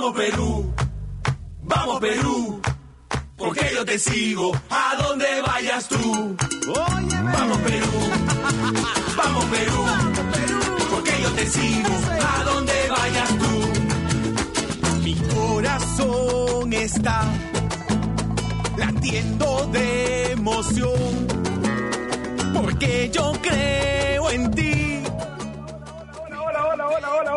Vamos Perú, vamos Perú, porque yo te sigo. A donde vayas tú. Vamos Perú, vamos Perú, porque yo te sigo. A donde vayas tú. Mi corazón está latiendo de emoción, porque yo creo en ti. Hola, hola, hola, hola, hola,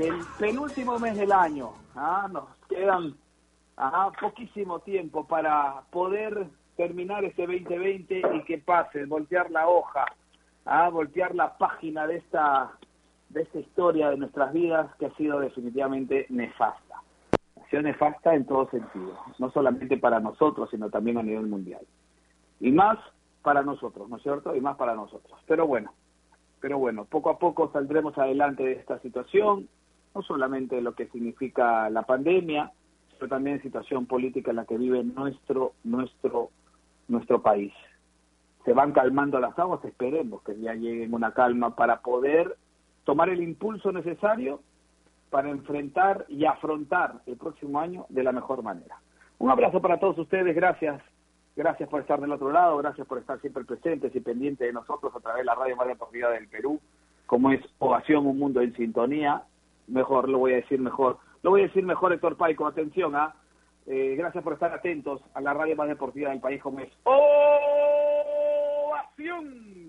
del penúltimo mes del año. Ah, nos quedan ah, poquísimo tiempo para poder terminar este 2020 y que pase, voltear la hoja, ah, voltear la página de esta de esta historia de nuestras vidas que ha sido definitivamente nefasta. Ha sido nefasta en todo sentido, no solamente para nosotros, sino también a nivel mundial. Y más para nosotros, ¿no es cierto? Y más para nosotros. Pero bueno, pero bueno, poco a poco saldremos adelante de esta situación, no solamente lo que significa la pandemia, pero también situación política en la que vive nuestro nuestro nuestro país. Se van calmando las aguas, esperemos que ya lleguen una calma para poder tomar el impulso necesario para enfrentar y afrontar el próximo año de la mejor manera. Un abrazo para todos ustedes, gracias. Gracias por estar del otro lado, gracias por estar siempre presentes y pendientes de nosotros a través de la radio más deportiva del Perú, como es Ovación, un mundo en sintonía. Mejor, lo voy a decir mejor. Lo voy a decir mejor, Héctor Paico, atención, ¿ah? Eh, gracias por estar atentos a la radio más deportiva del país, como es Ovación.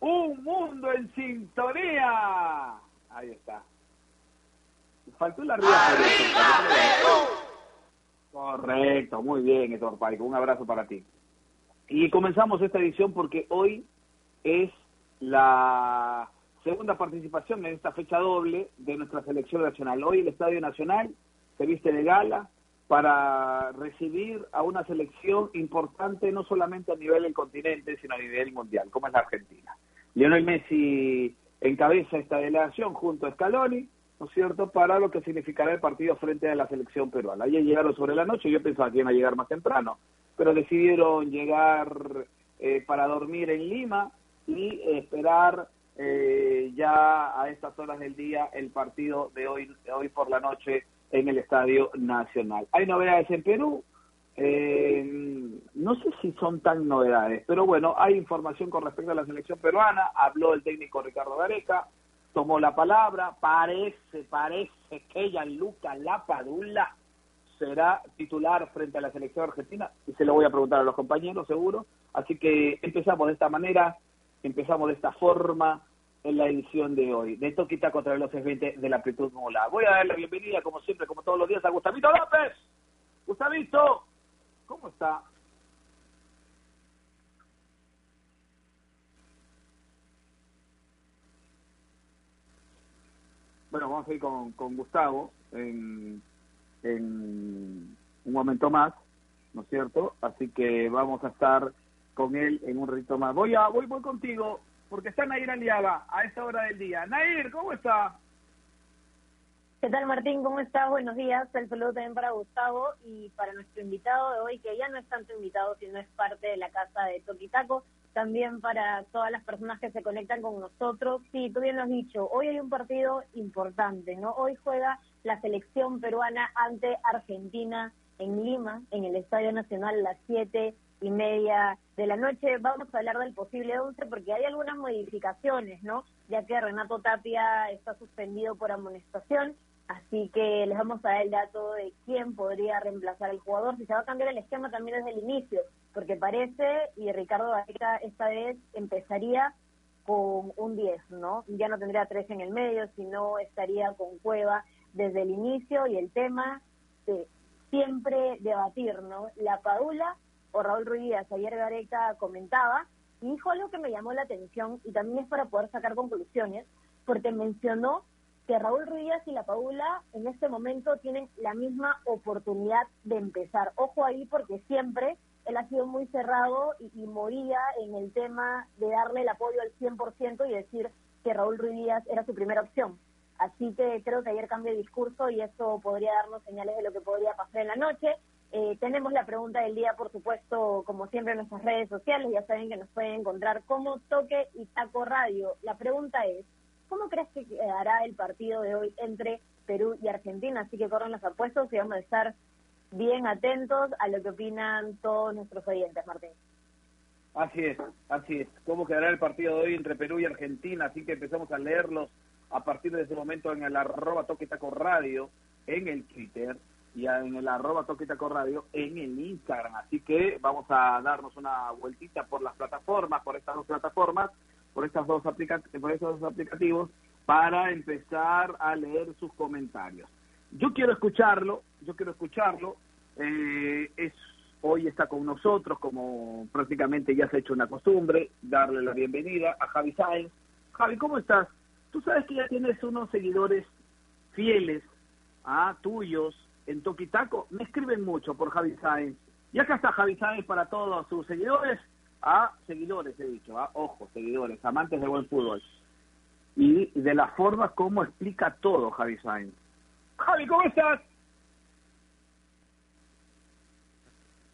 Un mundo en sintonía. Ahí está. Faltó la arriba. Correcto, muy bien, Héctor Paico. Un abrazo para ti. Y comenzamos esta edición porque hoy es la segunda participación en esta fecha doble de nuestra selección nacional. Hoy el Estadio Nacional se viste de gala para recibir a una selección importante no solamente a nivel del continente, sino a nivel mundial, como es la Argentina. Lionel Messi encabeza esta delegación junto a Scaloni, ¿no es cierto?, para lo que significará el partido frente a la selección peruana. Ayer llegaron sobre la noche, yo pensaba que iban a llegar más temprano, pero decidieron llegar eh, para dormir en Lima y esperar eh, ya a estas horas del día el partido de hoy, de hoy por la noche en el Estadio Nacional. Hay novedades en Perú, eh, no sé si son tan novedades, pero bueno, hay información con respecto a la selección peruana, habló el técnico Ricardo Gareca, tomó la palabra, parece, parece que Gianluca Lapadula será titular frente a la selección argentina, y se lo voy a preguntar a los compañeros seguro, así que empezamos de esta manera, empezamos de esta forma en la edición de hoy, de Toquita contra los 20 de la Amplitud Mola. Voy a dar la bienvenida, como siempre, como todos los días, a Gustavito López. Gustavito, ¿cómo está? Bueno, vamos a ir con, con Gustavo en, en un momento más, ¿no es cierto? Así que vamos a estar con él en un ratito más. Voy a voy, voy contigo, porque está Nair Aliaga a esta hora del día. Nair, ¿cómo está? ¿Qué tal Martín? ¿Cómo estás? Buenos días. El saludo también para Gustavo y para nuestro invitado de hoy, que ya no es tanto invitado, sino es parte de la casa de Toquitaco. También para todas las personas que se conectan con nosotros. Sí, tú bien lo has dicho, hoy hay un partido importante, ¿no? Hoy juega la selección peruana ante Argentina en Lima, en el Estadio Nacional, las siete y media de la noche. Vamos a hablar del posible 11 porque hay algunas modificaciones, ¿no? Ya que Renato Tapia está suspendido por amonestación, así que les vamos a dar el dato de quién podría reemplazar al jugador, si se va a cambiar el esquema también desde el inicio, porque parece, y Ricardo Gareca esta vez empezaría con un 10, ¿no? Ya no tendría tres en el medio, sino estaría con Cueva desde el inicio y el tema de siempre debatir, ¿no? La Padula o Raúl Ruiz Díaz, ayer Gareca comentaba, y dijo algo que me llamó la atención y también es para poder sacar conclusiones, porque mencionó que Raúl Ruiz y la Paula en este momento tienen la misma oportunidad de empezar. Ojo ahí porque siempre él ha sido muy cerrado y, y moría en el tema de darle el apoyo al 100% y decir que Raúl Ruiz era su primera opción. Así que creo que ayer cambió de discurso y eso podría darnos señales de lo que podría pasar en la noche. Eh, tenemos la pregunta del día, por supuesto, como siempre en nuestras redes sociales. Ya saben que nos pueden encontrar como Toque y Taco Radio. La pregunta es, ¿cómo crees que quedará el partido de hoy entre Perú y Argentina? Así que corran los apuestos y vamos a estar bien atentos a lo que opinan todos nuestros oyentes, Martín. Así es, así es. ¿Cómo quedará el partido de hoy entre Perú y Argentina? Así que empezamos a leerlos a partir de ese momento en el arroba Toque Taco Radio, en el Twitter y en el arroba Toque Taco Radio en el Instagram. Así que vamos a darnos una vueltita por las plataformas, por estas dos plataformas, por, estas dos por estos dos aplicativos, para empezar a leer sus comentarios. Yo quiero escucharlo, yo quiero escucharlo. Eh, es hoy está con nosotros, como prácticamente ya se ha hecho una costumbre, darle la bienvenida a Javi Sáenz. Javi, ¿cómo estás? Tú sabes que ya tienes unos seguidores fieles, a tuyos, en Toquitaco. Me escriben mucho por Javi Sáenz. Y acá está Javi Sáenz para todos sus seguidores. A seguidores, he dicho, a ojo, seguidores, amantes del buen fútbol. Y de la forma como explica todo Javi Sáenz. Javi, ¿cómo estás?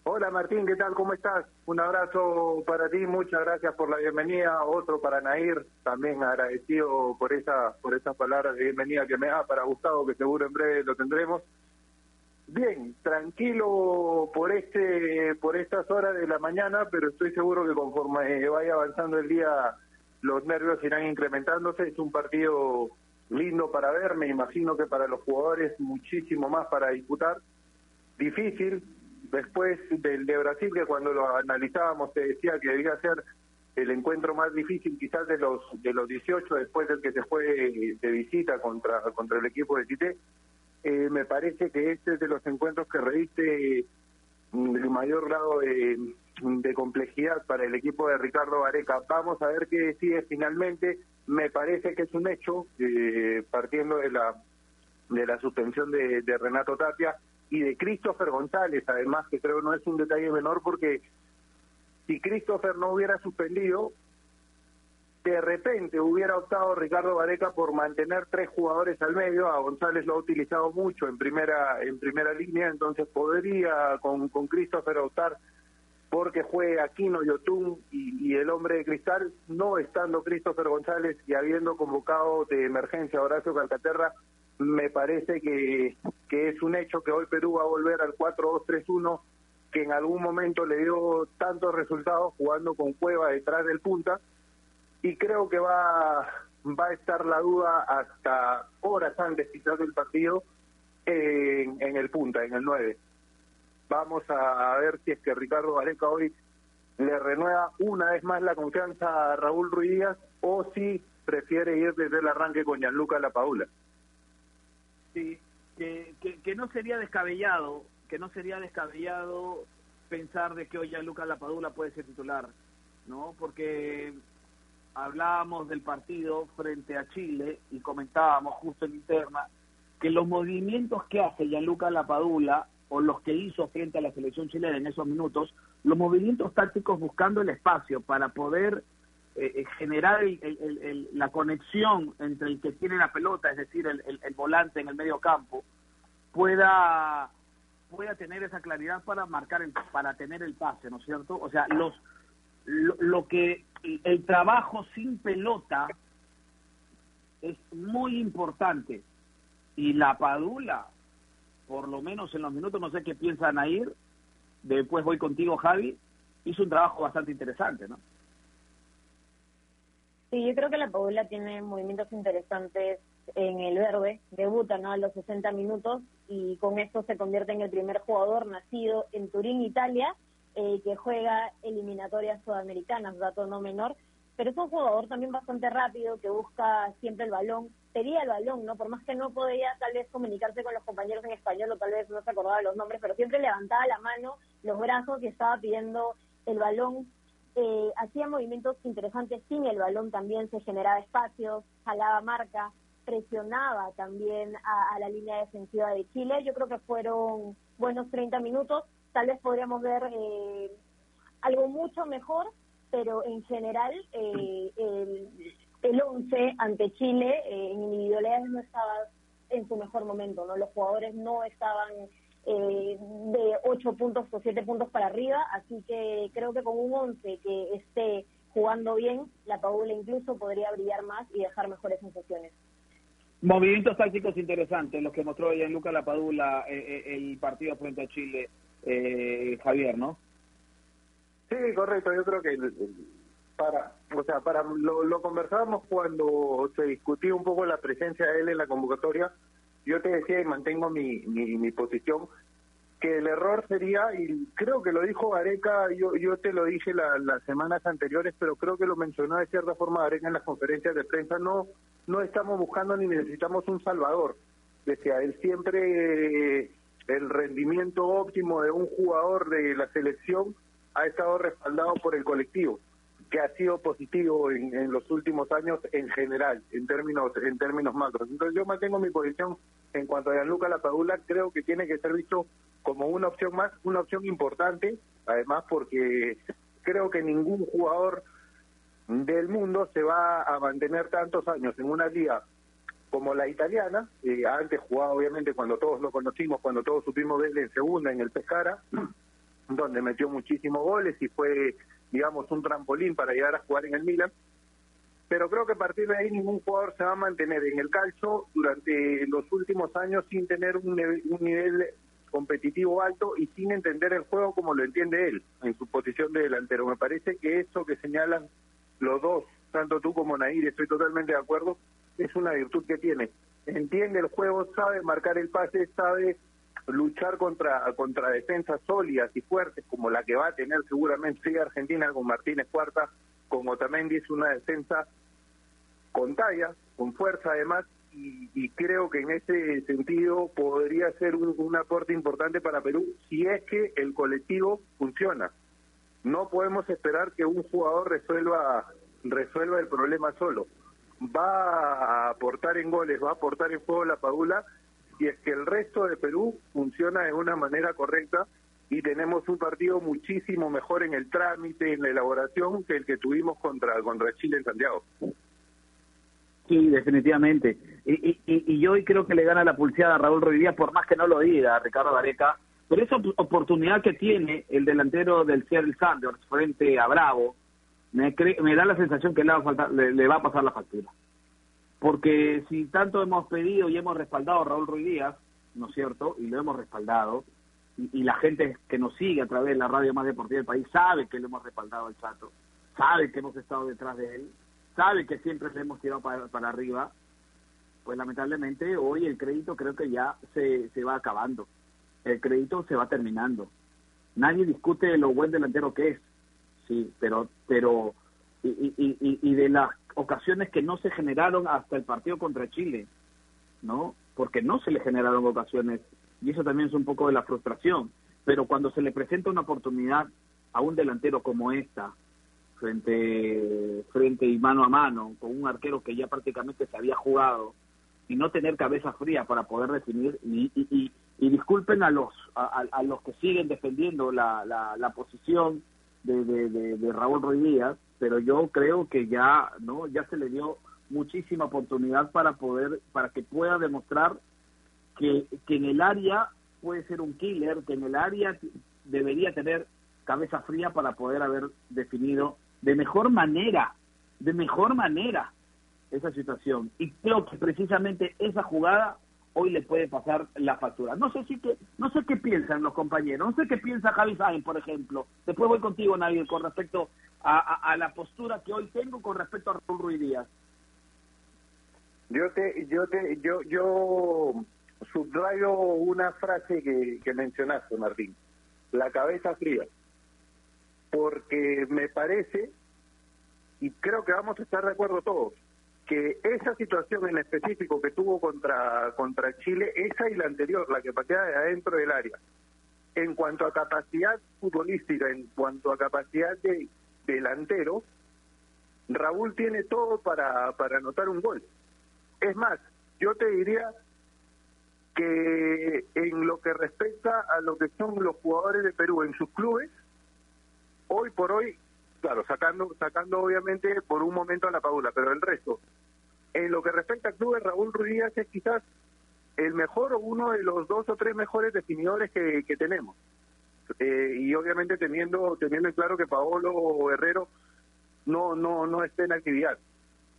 Hola Martín, ¿qué tal? ¿Cómo estás? Un abrazo para ti, muchas gracias por la bienvenida, otro para Nair, también agradecido por esa por esas palabras de bienvenida que me da para Gustavo, que seguro en breve lo tendremos. Bien, tranquilo por este por estas horas de la mañana, pero estoy seguro que conforme vaya avanzando el día los nervios irán incrementándose. Es un partido lindo para ver, me imagino que para los jugadores muchísimo más para disputar. Difícil, después del de Brasil, que cuando lo analizábamos te decía que debía ser el encuentro más difícil quizás de los de los 18 después del que se fue de visita contra contra el equipo de Tite, eh, me parece que este es de los encuentros que reviste mm, el mayor grado de, de complejidad para el equipo de Ricardo Vareca. Vamos a ver qué decide finalmente. Me parece que es un hecho, eh, partiendo de la de la suspensión de, de Renato Tapia, y de Christopher González, además, que creo no es un detalle menor porque si Christopher no hubiera suspendido, de repente hubiera optado Ricardo Vareca por mantener tres jugadores al medio, a González lo ha utilizado mucho en primera en primera línea, entonces podría con, con Christopher optar porque juegue Aquino Yotun y, y el hombre de cristal, no estando Christopher González y habiendo convocado de emergencia a Horacio Calcaterra, me parece que, que es un hecho que hoy Perú va a volver al 4-2-3-1 que en algún momento le dio tantos resultados jugando con Cueva detrás del punta y creo que va va a estar la duda hasta horas antes quizás del partido en, en el punta, en el 9. Vamos a ver si es que Ricardo Vareca hoy le renueva una vez más la confianza a Raúl Ruiz o si prefiere ir desde el arranque con Gianluca La Paula. Sí, que, que, que, no sería descabellado, que no sería descabellado pensar de que hoy ya Lucas Lapadula puede ser titular, ¿no? Porque hablábamos del partido frente a Chile y comentábamos justo en interna que los movimientos que hace Gianluca Lapadula o los que hizo frente a la selección chilena en esos minutos, los movimientos tácticos buscando el espacio para poder eh, generar el, la conexión entre el que tiene la pelota, es decir, el, volante en el medio campo, pueda pueda tener esa claridad para marcar el, para tener el pase, ¿no es cierto? O sea, los lo, lo que el trabajo sin pelota es muy importante y la Padula, por lo menos en los minutos, no sé qué piensan a ir, después voy contigo Javi, hizo un trabajo bastante interesante, ¿no? Sí, yo creo que la Paula tiene movimientos interesantes en el verde, debuta ¿no? a los 60 minutos y con esto se convierte en el primer jugador nacido en Turín, Italia, eh, que juega eliminatorias sudamericanas, dato no menor, pero es un jugador también bastante rápido, que busca siempre el balón, pedía el balón, ¿no? Por más que no podía tal vez comunicarse con los compañeros en español o tal vez no se acordaba los nombres, pero siempre levantaba la mano, los brazos y estaba pidiendo el balón eh, hacía movimientos interesantes sin el balón también, se generaba espacios, jalaba marca, presionaba también a, la línea defensiva de Chile. Yo creo que fueron buenos 30 minutos. Tal vez podríamos ver eh, algo mucho mejor, pero en general eh, el, el 11 ante Chile eh, en individualidades no estaba en su mejor momento, ¿no? Los jugadores no estaban eh, de 8 puntos o 7 puntos para arriba, así que creo que con un 11 que esté jugando bien, la Padula incluso podría brillar más y dejar mejores sensaciones. Movimientos tácticos interesantes, los que mostró Gianluca Lapadula eh, eh, el partido frente a Chile, eh, Javier, ¿no? Sí, correcto. Yo creo que para, o sea, para lo, lo conversábamos cuando se discutía un poco la presencia de él en la convocatoria. Yo te decía y mantengo mi, mi, mi posición que el error sería, y creo que lo dijo Gareca, yo, yo te lo dije las semanas anteriores, pero creo que lo mencionó de cierta forma Gareca en las conferencias de prensa, no, no estamos buscando ni necesitamos un salvador. Decía, él siempre el rendimiento óptimo de un jugador de la selección ha estado respaldado por el colectivo que ha sido positivo en, en, los últimos años en general, en términos en términos macros. Entonces yo mantengo mi posición en cuanto a Gianluca Lapadula, creo que tiene que ser visto como una opción más, una opción importante, además porque creo que ningún jugador del mundo se va a mantener tantos años en una liga como la italiana, eh, antes jugaba obviamente cuando todos lo conocimos, cuando todos supimos verle en segunda en el Pescara, donde metió muchísimos goles y fue, digamos, un trampolín para llegar a jugar en el Milan. Pero creo que a partir de ahí ningún jugador se va a mantener en el calcio durante los últimos años sin tener un, un nivel competitivo alto y sin entender el juego como lo entiende él en su posición de delantero. Me parece que eso que señalan los dos, tanto tú como Nair, estoy totalmente de acuerdo, es una virtud que tiene. Entiende el juego, sabe marcar el pase, sabe luchar contra contra defensas sólidas y fuertes como la que va a tener seguramente Argentina con Martínez Cuarta, con Otamendi es una defensa con talla, con fuerza además y, creo que en ese sentido podría ser un, aporte importante para Perú si es que el colectivo funciona. No podemos esperar que un jugador resuelva resuelva el problema solo. Va a aportar en goles, va a aportar en juego la Padula y es que el resto de Perú funciona de una manera correcta y tenemos un partido muchísimo mejor en el trámite, en la elaboración que el que tuvimos contra contra Chile en Santiago. Sí, definitivamente. Y, y, yo hoy creo que le gana la pulseada a Raúl Ruidías, por más que no lo diga Ricardo Vareca, por esa oportunidad que tiene el delantero del Seattle Sanders frente a Bravo, me, me da la sensación que le va, a le, va a pasar la factura. Porque si tanto hemos pedido y hemos respaldado a Raúl Ruidías, ¿no es cierto? Y lo hemos respaldado, y, la gente que nos sigue a través de la radio más deportiva del país sabe que lo hemos respaldado al Chato, sabe que hemos estado detrás de él, sabe que siempre le hemos tirado para, para arriba, pues lamentablemente hoy el crédito creo que ya se, se va acabando. El crédito se va terminando. Nadie discute lo buen delantero que es, sí, pero, pero y, y, y, de las ocasiones que no se generaron hasta el partido contra Chile, ¿no? Porque no se le generaron ocasiones y eso también es un poco de la frustración. Pero cuando se le presenta una oportunidad a un delantero como esta, frente, frente y mano a mano con un arquero que ya prácticamente se había jugado y no tener cabeza fría para poder definir y, y, y, disculpen a los a, los que siguen defendiendo la, la, posición de, de, de, Raúl Ruiz Díaz, pero yo creo que ya no ya se le dio muchísima oportunidad para poder para que pueda demostrar que, que en el área puede ser un killer, que en el área debería tener cabeza fría para poder haber definido de mejor manera, de mejor manera esa situación. Y creo que precisamente esa jugada hoy le puede pasar la factura. No sé si que, no sé qué piensan los compañeros, no sé qué piensa Javi Sáenz, por ejemplo. Después voy contigo, Nadir, con respecto a, la postura que hoy tengo con respecto a Raúl Ruiz Díaz. Yo te, yo te, yo, yo subrayo una frase que, que mencionaste, Martín. La cabeza fría porque me parece, y creo que vamos a estar de acuerdo todos, que esa situación en específico que tuvo contra, contra Chile, esa y la anterior, la que patea de adentro del área, en cuanto a capacidad futbolística, en cuanto a capacidad de delantero, Raúl tiene todo para, para anotar un gol. Es más, Yo te diría que en lo que respecta a lo que son los jugadores de Perú en sus clubes, hoy por hoy, claro, sacando sacando obviamente por un momento a la Paula, pero el resto, en lo que respecta a clubes, Raúl Ruiz es quizás el mejor o uno de los dos o tres mejores definidores que, tenemos. Eh, y obviamente teniendo teniendo en claro que Paolo Herrero no no no esté en actividad.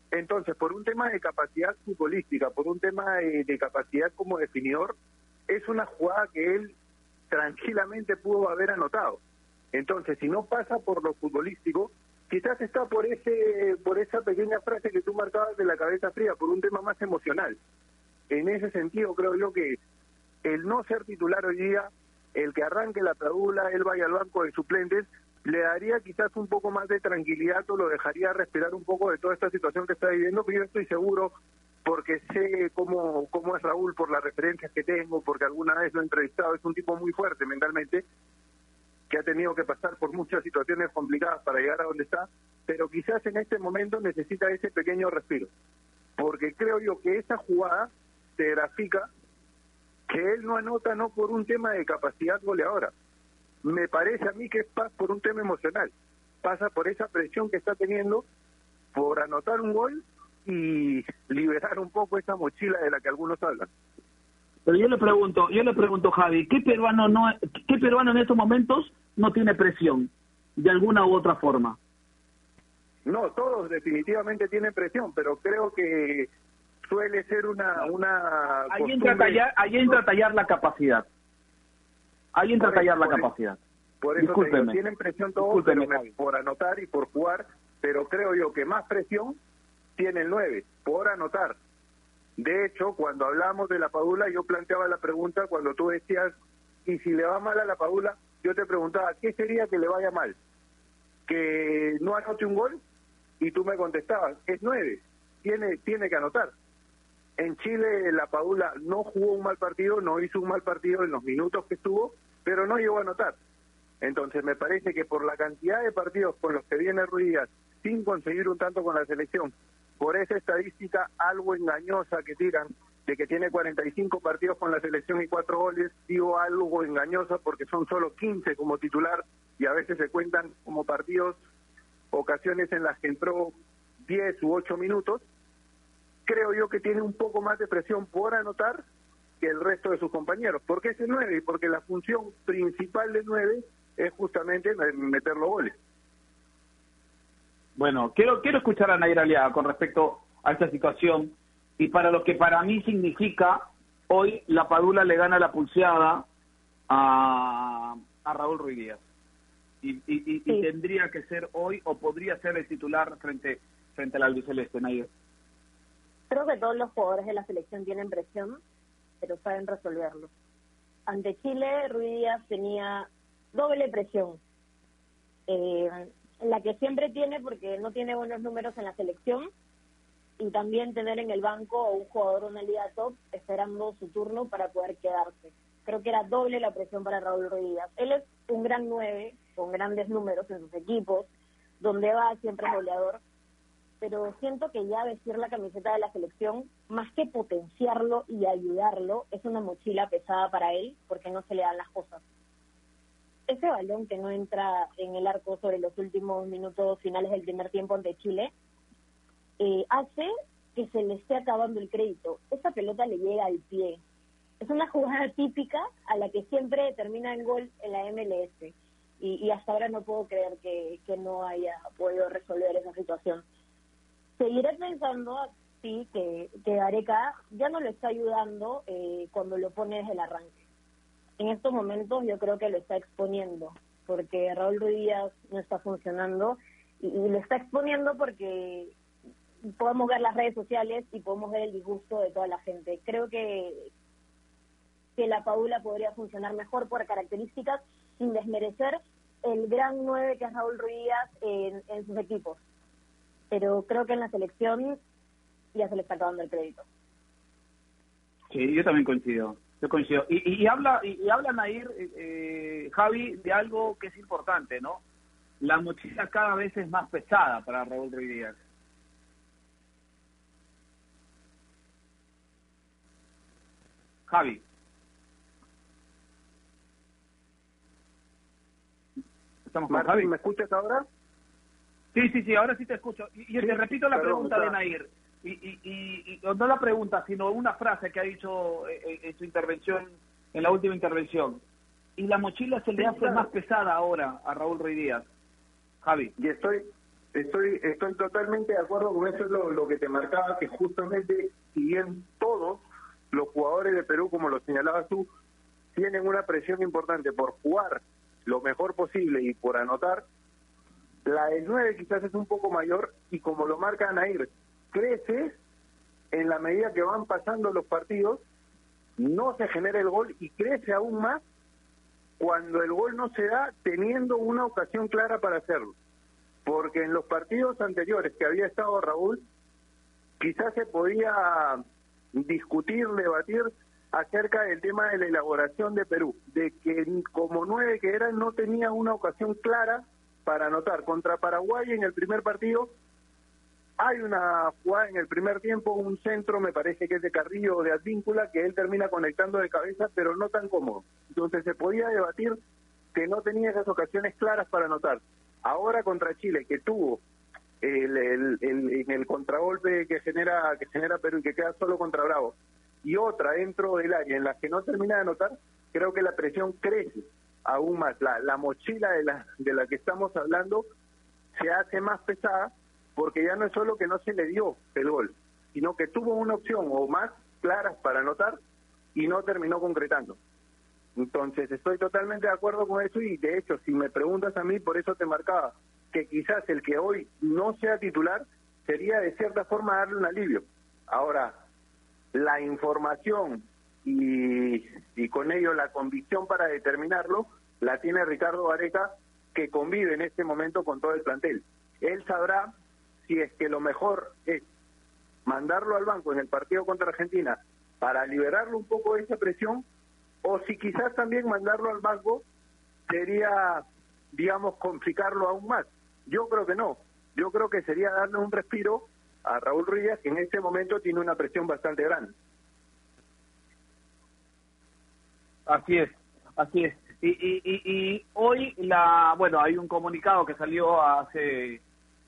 Entonces, por un tema de capacidad futbolística, por un tema de, de, capacidad como definidor, es una jugada que él tranquilamente pudo haber anotado. Entonces, si no pasa por lo futbolístico, quizás está por ese por esa pequeña frase que tú marcabas de la cabeza fría, por un tema más emocional. En ese sentido, creo yo que el no ser titular hoy día, el que arranque la padula, él vaya al banco de suplentes, le daría quizás un poco más de tranquilidad o lo dejaría respirar un poco de toda esta situación que está viviendo, pero yo estoy seguro porque sé cómo, cómo es Raúl por las referencias que tengo, porque alguna vez lo he entrevistado, es un tipo muy fuerte mentalmente, que ha tenido que pasar por muchas situaciones complicadas para llegar a donde está, pero quizás en este momento necesita ese pequeño respiro, porque creo yo que esa jugada te grafica que él no anota no por un tema de capacidad goleadora, me parece a mí que es por un tema emocional. Pasa por esa presión que está teniendo por anotar un gol y liberar un poco esa mochila de la que algunos hablan. Pero yo le pregunto, yo le pregunto Javi, ¿qué peruano no qué peruano en estos momentos no tiene presión de alguna u otra forma? No, todos definitivamente tienen presión, pero creo que suele ser una una ahí entra tallar, ahí entra tallar la capacidad Ahí entra a tallar la capacidad. Por eso tienen presión todos por anotar y por jugar, pero creo yo que más presión tiene el 9, por anotar. De hecho, cuando hablamos de la Padula, yo planteaba la pregunta cuando tú decías, y si le va mal a la Padula, yo te preguntaba, ¿qué sería que le vaya mal? ¿Que no anote un gol? Y tú me contestabas, es 9, tiene, tiene que anotar. En Chile la Padula no jugó un mal partido, no hizo un mal partido en los minutos que estuvo, pero no llegó a anotar. Entonces me parece que por la cantidad de partidos con los que viene Ruiz sin conseguir un tanto con la selección, por esa estadística algo engañosa que tiran, de que tiene 45 partidos con la selección y 4 goles, digo algo engañosa porque son solo 15 como titular y a veces se cuentan como partidos, ocasiones en las que entró 10 u 8 minutos, creo yo que tiene un poco más de presión por anotar que el resto de sus compañeros. ¿Por qué ese 9? Y porque la función principal de 9 es justamente meter los goles. Bueno, quiero quiero escuchar a Nair Aliaga con respecto a esta situación y para lo que para mí significa hoy la Padula le gana la pulseada a, a Raúl Ruiz Díaz. Y, y, y, tendría que ser hoy o podría ser el titular frente frente al albiceleste, Nair. Creo que todos los jugadores de la selección tienen presión, pero saben resolverlo. Ante Chile, Ruiz Díaz tenía doble presión. Eh, la que siempre tiene porque no tiene buenos números en la selección y también tener en el banco a un jugador de una liga top esperando su turno para poder quedarse. Creo que era doble la presión para Raúl Ruiz. Él es un gran nueve, con grandes números en sus equipos, donde va siempre goleador, pero siento que ya vestir la camiseta de la selección, más que potenciarlo y ayudarlo, es una mochila pesada para él porque no se le dan las cosas. Ese balón que no entra en el arco sobre los últimos minutos finales del primer tiempo ante Chile, eh, hace que se le esté acabando el crédito. Esa pelota le llega al pie. Es una jugada típica a la que siempre termina en gol en la MLS. Y, hasta ahora no puedo creer que no haya podido resolver esa situación seguiré pensando sí que, que Areca ya no lo está ayudando eh, cuando lo pone desde el arranque. En estos momentos yo creo que lo está exponiendo, porque Raúl Ruiz no está funcionando y, lo está exponiendo porque podemos ver las redes sociales y podemos ver el disgusto de toda la gente. Creo que que la Paula podría funcionar mejor por características sin desmerecer el gran nueve que es Raúl Ruiz en, en sus equipos pero creo que en la selección ya se le está acabando el crédito. Sí, yo también coincido. Yo coincido. Y, y, habla, y, habla Nair, eh, Javi, de algo que es importante, ¿no? La mochila cada vez es más pesada para Raúl Ruiz Javi. Estamos con Javi. ¿Me escuchas ahora? Sí, sí, sí, ahora sí te escucho. Y, te repito la pregunta de Nair. Y, y, no la pregunta, sino una frase que ha dicho eh, eh, en, su intervención, en la última intervención. Y la mochila se le hace más pesada ahora a Raúl Ruiz Díaz. Javi. Y estoy estoy estoy totalmente de acuerdo con eso, es lo, lo que te marcaba, que justamente, si bien todos los jugadores de Perú, como lo señalabas tú, tienen una presión importante por jugar lo mejor posible y por anotar, la del 9 quizás es un poco mayor y como lo marca Nair, crece en la medida que van pasando los partidos, no se genera el gol y crece aún más cuando el gol no se da teniendo una ocasión clara para hacerlo. Porque en los partidos anteriores que había estado Raúl, quizás se podía discutir, debatir acerca del tema de la elaboración de Perú, de que como nueve que era no tenía una ocasión clara para anotar. Contra Paraguay en el primer partido hay una jugada en el primer tiempo, un centro, me parece que es de Carrillo o de Advíncula, que él termina conectando de cabeza, pero no tan cómodo. Entonces se podía debatir que no tenía esas ocasiones claras para anotar. Ahora contra Chile, que tuvo el, el, en el contragolpe que genera que genera Perú y que queda solo contra Bravo, y otra dentro del área en la que no termina de anotar, creo que la presión crece aún más. La, la mochila de la, de la que estamos hablando se hace más pesada porque ya no es solo que no se le dio el gol, sino que tuvo una opción o más claras para anotar y no terminó concretando. Entonces estoy totalmente de acuerdo con eso y de hecho si me preguntas a mí, por eso te marcaba que quizás el que hoy no sea titular sería de cierta forma darle un alivio. Ahora, la información y, con ello la convicción para determinarlo la tiene Ricardo Vareca que convive en este momento con todo el plantel. Él sabrá si es que lo mejor es mandarlo al banco en el partido contra Argentina para liberarlo un poco de esa presión, o si quizás también mandarlo al banco sería, digamos, complicarlo aún más. Yo creo que no. Yo creo que sería darle un respiro a Raúl Ruiz, que en este momento tiene una presión bastante grande. Así es, así es. Y, y, y, y hoy la, bueno, hay un comunicado que salió hace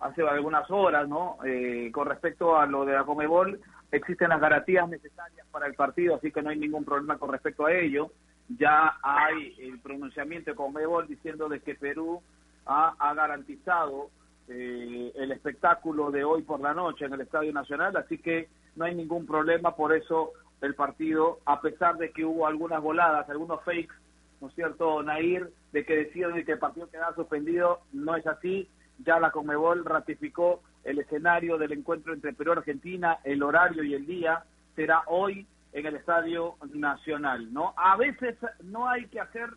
hace algunas horas, ¿no? Eh, con respecto a lo de la Comebol, existen las garantías necesarias para el partido, así que no hay ningún problema con respecto a ello. Ya hay el pronunciamiento de Comebol diciendo de que Perú ha, garantizado eh, el espectáculo de hoy por la noche en el Estadio Nacional, así que no hay ningún problema, por eso el partido, a pesar de que hubo algunas voladas, algunos fakes, ¿no es cierto, Nair, de que decían que el partido quedaba suspendido, no es así, ya la Conmebol ratificó el escenario del encuentro entre Perú y Argentina, el horario y el día será hoy en el Estadio Nacional, ¿no? A veces no hay que hacer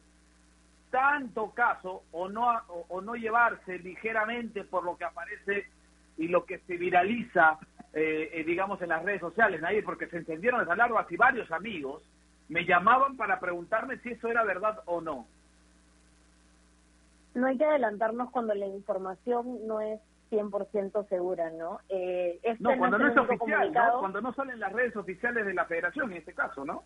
tanto caso o no o, no llevarse ligeramente por lo que aparece y lo que se viraliza, eh, eh, digamos, en las redes sociales, nadie, porque se entendieron esa largo así varios amigos me llamaban para preguntarme si eso era verdad o no no hay que adelantarnos cuando la información no es 100% segura, ¿no? Eh, este no, cuando no es oficial, ¿no? Cuando no salen las redes oficiales de la federación, en este caso, ¿no?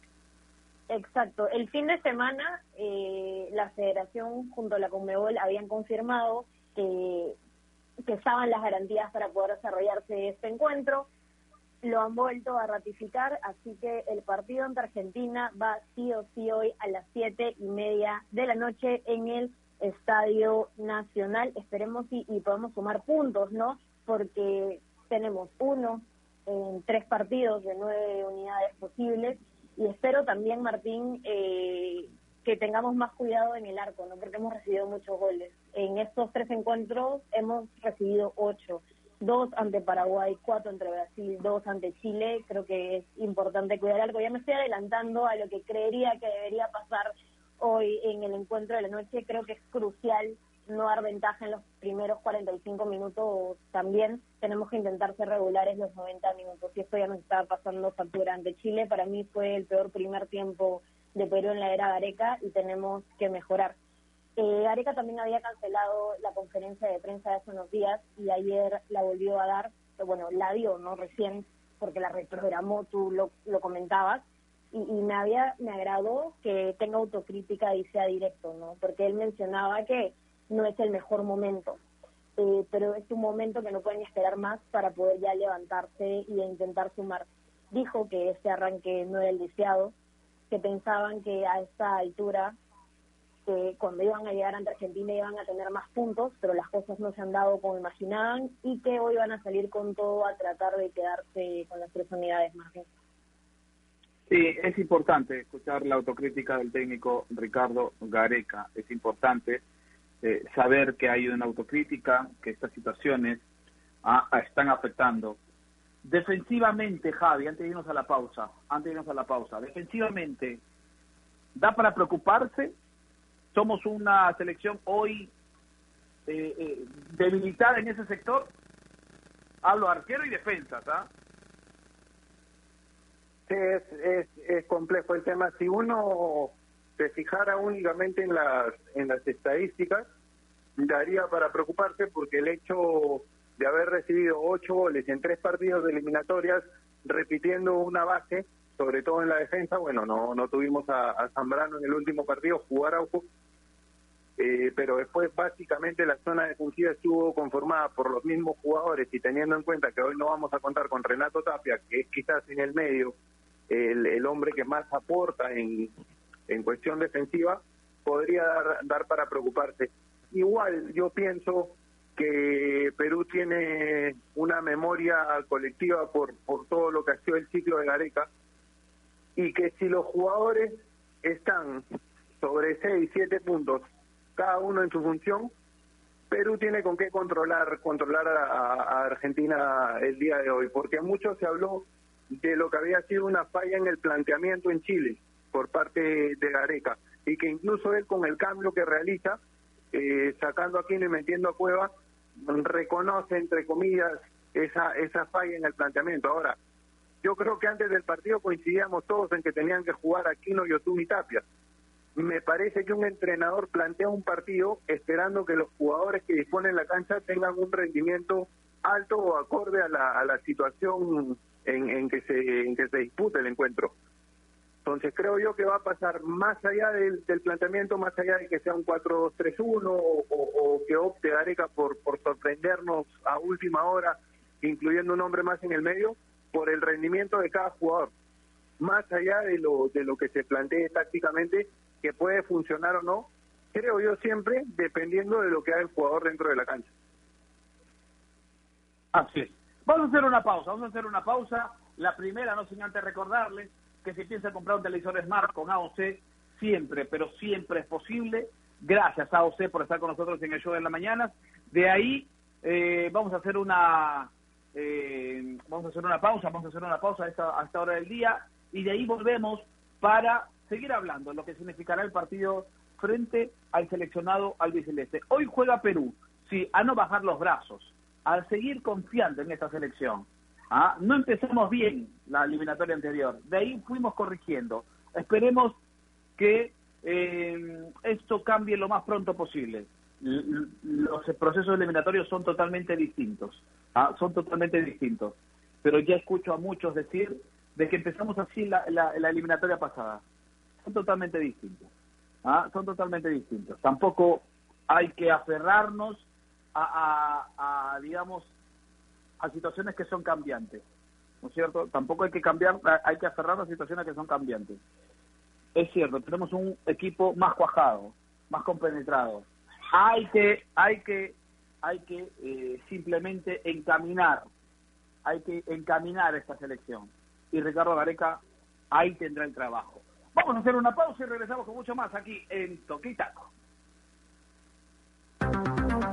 Exacto. El fin de semana eh, la federación junto a la Conmebol habían confirmado que, que estaban las garantías para poder desarrollarse este encuentro. Lo han vuelto a ratificar, así que el partido ante Argentina va sí o sí hoy a las siete y media de la noche en el Estadio Nacional. Esperemos y, y podamos sumar puntos, ¿no? Porque tenemos uno en tres partidos de nueve unidades posibles y espero también, Martín, eh, que tengamos más cuidado en el arco, ¿no? Porque hemos recibido muchos goles. En estos tres encuentros hemos recibido ocho. Dos ante Paraguay, cuatro ante Brasil, dos ante Chile. Creo que es importante cuidar el arco. Ya me estoy adelantando a lo que creería que debería pasar hoy en el encuentro de la noche. Creo que es crucial no dar ventaja en los primeros 45 minutos. También tenemos que intentar ser regulares los 90 minutos. Y esto ya nos está pasando factura ante Chile. Para mí fue el peor primer tiempo de Perú en la era Gareca y tenemos que mejorar. Eh, Gareca también había cancelado la conferencia de prensa de hace unos días y ayer la volvió a dar, bueno, la dio, ¿no? Recién, porque la reprogramó, tú lo, comentabas y, me había me agradó que tenga autocrítica y sea directo, ¿no? Porque él mencionaba que no es el mejor momento, eh, pero es un momento que no pueden esperar más para poder ya levantarse y intentar sumar. Dijo que este arranque no era el deseado, que pensaban que a esta altura, que cuando iban a llegar ante Argentina iban a tener más puntos, pero las cosas no se han dado como imaginaban y que hoy van a salir con todo a tratar de quedarse con las tres unidades más bien. Sí, es importante escuchar la autocrítica del técnico Ricardo Gareca. Es importante eh, saber que hay una autocrítica, que estas situaciones ah, ah, están afectando. Defensivamente, Javi, antes de irnos a la pausa, antes de irnos a la pausa, defensivamente, ¿da para preocuparse? ¿Somos una selección hoy eh, eh, debilitada en ese sector? Hablo arquero y defensa, ¿ah? es, es, es complejo el tema. Si uno se fijara únicamente en las, en las estadísticas, daría para preocuparse porque el hecho de haber recibido ocho goles en tres partidos de eliminatorias, repitiendo una base, sobre todo en la defensa, bueno, no, no tuvimos a, Zambrano en el último partido, jugar a eh, pero después básicamente la zona defensiva estuvo conformada por los mismos jugadores y teniendo en cuenta que hoy no vamos a contar con Renato Tapia, que es quizás en el medio el, hombre que más aporta en, en cuestión defensiva, podría dar, dar para preocuparse. Igual yo pienso que Perú tiene una memoria colectiva por, por todo lo que ha sido el ciclo de Gareca y que si los jugadores están sobre 6, 7 puntos, cada uno en su función, Perú tiene con qué controlar controlar a, Argentina el día de hoy, porque mucho se habló de lo que había sido una falla en el planteamiento en Chile por parte de Gareca y que incluso él con el cambio que realiza, eh, sacando a quien y metiendo a Cueva, reconoce entre comillas esa esa falla en el planteamiento. Ahora, yo creo que antes del partido coincidíamos todos en que tenían que jugar Aquino, Yotun y Tapia. Me parece que un entrenador plantea un partido esperando que los jugadores que disponen la cancha tengan un rendimiento alto o acorde a la, a la situación en, que se, en que se dispute el encuentro. Entonces creo yo que va a pasar más allá del, planteamiento, más allá de que sea un 4-2-3-1 o, que opte Areca por, por sorprendernos a última hora, incluyendo un hombre más en el medio, por el rendimiento de cada jugador. Más allá de lo, de lo que se plantee tácticamente, que puede funcionar o no, creo yo siempre dependiendo de lo que haga el jugador dentro de la cancha. Así es. Vamos a hacer una pausa, vamos a hacer una pausa. La primera, no sin antes recordarles que si piensa comprar un televisor Smart con AOC, siempre, pero siempre es posible. Gracias AOC por estar con nosotros en el show de la mañana. De ahí eh, vamos a hacer una eh, vamos a hacer una pausa, vamos a hacer una pausa a esta, a esta hora del día y de ahí volvemos para seguir hablando lo que significará el partido frente al seleccionado albiceleste. Hoy juega Perú, sí, a no bajar los brazos, al seguir confiando en esta selección. ¿Ah? No empezamos bien la eliminatoria anterior, de ahí fuimos corrigiendo. Esperemos que eh, esto cambie lo más pronto posible. Los procesos eliminatorios son totalmente distintos, ¿ah? son totalmente distintos. Pero ya escucho a muchos decir de que empezamos así la, la, eliminatoria pasada. Son totalmente distintos. ¿ah? Son totalmente distintos. Tampoco hay que aferrarnos a, digamos, a situaciones que son cambiantes, ¿no es cierto? Tampoco hay que cambiar, hay que aferrar a situaciones que son cambiantes. Es cierto, tenemos un equipo más cuajado, más compenetrado. Hay que, hay que, hay que eh, simplemente encaminar, hay que encaminar esta selección. Y Ricardo Gareca ahí tendrá el trabajo. Vamos a hacer una pausa y regresamos con mucho más aquí en Toquitaco.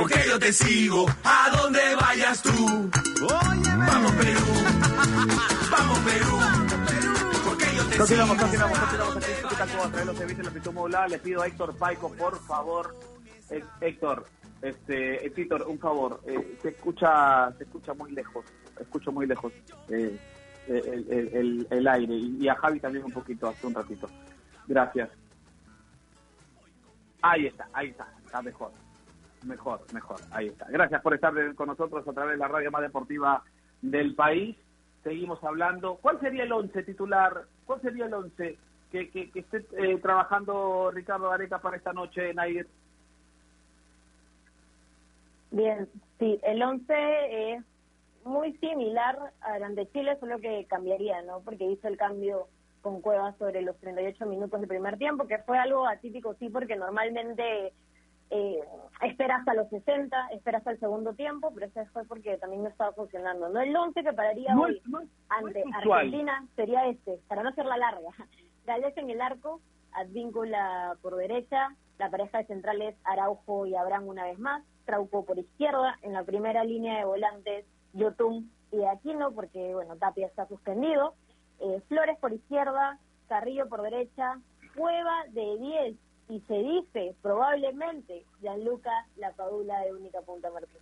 porque yo te sigo a donde vayas tú. Vamos Perú, vamos Perú, porque yo te Continuamos, sigo. continuamos, continuamos aquí en Toquitaco a través de los servicios de la Pitu Modular. Le pido a Héctor Paico, por favor, Hé- Héctor, este, eh, Títor, un favor, eh, se escucha, se escucha muy lejos, escucho muy lejos eh, el, el- el- el aire y a Javi también un poquito, hace un ratito. Gracias. Ahí está, ahí está, está mejor. Mejor, mejor, ahí está. Gracias por estar con nosotros a través de la radio más deportiva del país. Seguimos hablando. ¿Cuál sería el once titular? ¿Cuál sería el once que, que, esté eh, trabajando Ricardo Areca para esta noche, Nair? Bien, sí, el 11 es muy similar al ante Chile, solo que cambiaría, ¿no? Porque hizo el cambio con Cuevas sobre los 38 minutos del primer tiempo, que fue algo atípico, sí, porque normalmente eh, esperas hasta los 60, esperas hasta el segundo tiempo, pero eso fue porque también no estaba funcionando. No el 11 que pararía hoy ante. Argentina sería este, para no hacerla larga. Gales en el arco, Advíncula por derecha, la pareja de centrales Araujo y Abraham una vez más, Trauco por izquierda, en la primera línea de volantes Yotun y Aquino, porque bueno, Tapia está suspendido, eh, Flores por izquierda, Carrillo por derecha, Cueva de 10, y se dice probablemente Gianluca La Padula de única punta Martín.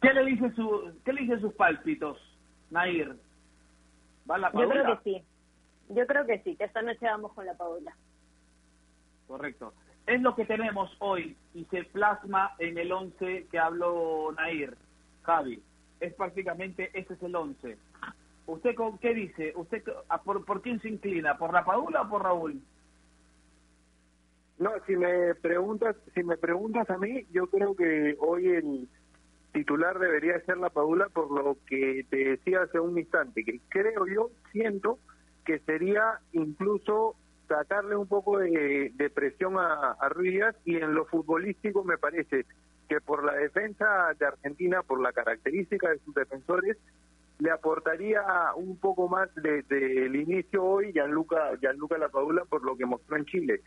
¿Qué le dice su, qué le dice sus pálpitos, Nair? ¿Va la Yo creo que sí, yo creo que sí, que esta noche vamos con La Padula. Correcto. Es lo que tenemos hoy y se plasma en el 11 que habló Nair, Javi. Es prácticamente, ese es el 11. ¿Usted con qué dice? ¿Usted a por, por quién se inclina? ¿Por la Padula o por Raúl? No, si me preguntas, si me preguntas a mí, yo creo que hoy el titular debería ser la Padula por lo que te decía hace un instante, que creo yo, siento que sería incluso sacarle un poco de, presión a, a Ruiz y en lo futbolístico me parece que por la defensa de Argentina, por la característica de sus defensores, le aportaría un poco más desde de, el inicio hoy Gianluca, Gianluca Lapadula por lo que mostró en Chile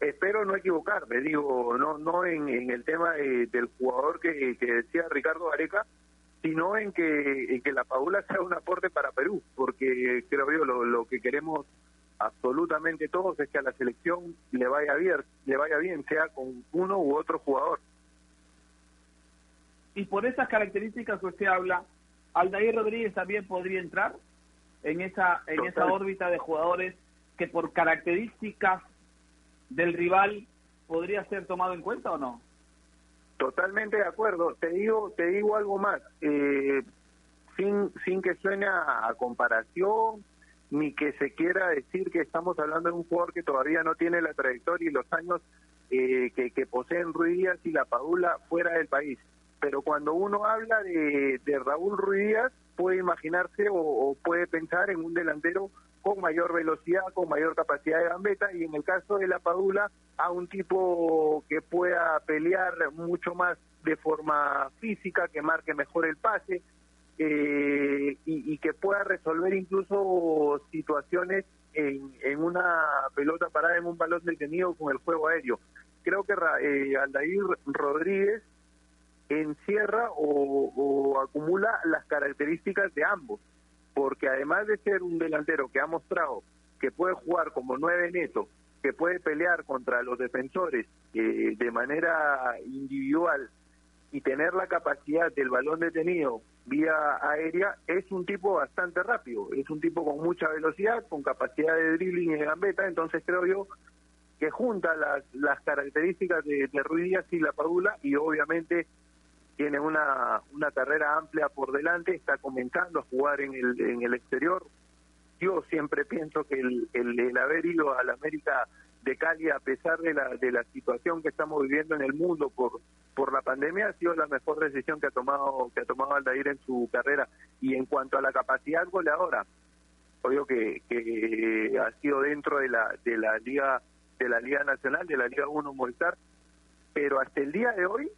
espero no equivocarme, digo, no no en, en el tema de- del jugador que, que decía Ricardo Areca, sino en que, en que la Padula sea un aporte para Perú, porque creo yo lo, lo que queremos absolutamente todos es que a la selección le vaya bien, le vaya bien, sea con uno u otro jugador. Y por esas características que usted habla, Aldair Rodríguez también podría entrar en esa en esa órbita de jugadores que por características del rival podría ser tomado en cuenta o no? Totalmente de acuerdo. Te digo, te digo algo más. Eh, sin, sin que suene a, comparación, ni que se quiera decir que estamos hablando de un jugador que todavía no tiene la trayectoria y los años eh, que, que poseen Ruiz Díaz y la Padula fuera del país. Pero cuando uno habla de, de Raúl Ruiz Díaz, puede imaginarse o, o puede pensar en un delantero con mayor velocidad, con mayor capacidad de gambeta y en el caso de la Padula a un tipo que pueda pelear mucho más de forma física, que marque mejor el pase eh, y, que pueda resolver incluso situaciones en, en una pelota parada en un balón detenido con el juego aéreo. Creo que eh, Aldair Rodríguez encierra o, o acumula las características de ambos, porque además de ser un delantero que ha mostrado que puede jugar como nueve neto, que puede pelear contra los defensores eh, de manera individual y tener la capacidad del balón detenido vía aérea, es un tipo bastante rápido, es un tipo con mucha velocidad, con capacidad de dribbling y de gambeta, entonces creo yo que junta las, las características de, de Ruiz Díaz y la Padula y obviamente tiene una, una carrera amplia por delante, está comenzando a jugar en el, en el exterior. Yo siempre pienso que el, el, haber ido a la América de Cali, a pesar de la, de la situación que estamos viviendo en el mundo por, por la pandemia, ha sido la mejor decisión que ha tomado que ha tomado Aldair en su carrera. Y en cuanto a la capacidad goleadora, obvio que, que ha sido dentro de la de la liga de la liga nacional, de la liga 1 Movistar, pero hasta el día de hoy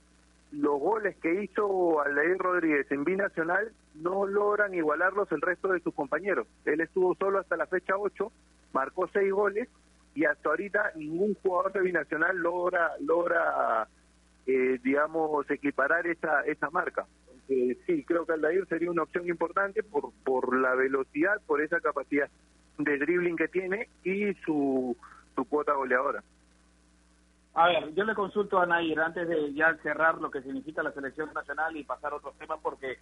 los goles que hizo Aldair Rodríguez en binacional no logran igualarlos el resto de sus compañeros. Él estuvo solo hasta la fecha 8, marcó seis goles y hasta ahorita ningún jugador de binacional logra logra eh, digamos equiparar esa esa marca sí creo que Aldair sería una opción importante por por la velocidad por esa capacidad de dribbling que tiene y su su cuota goleadora a ver, yo le consulto a Nair antes de ya cerrar lo que significa la selección nacional y pasar a otros temas porque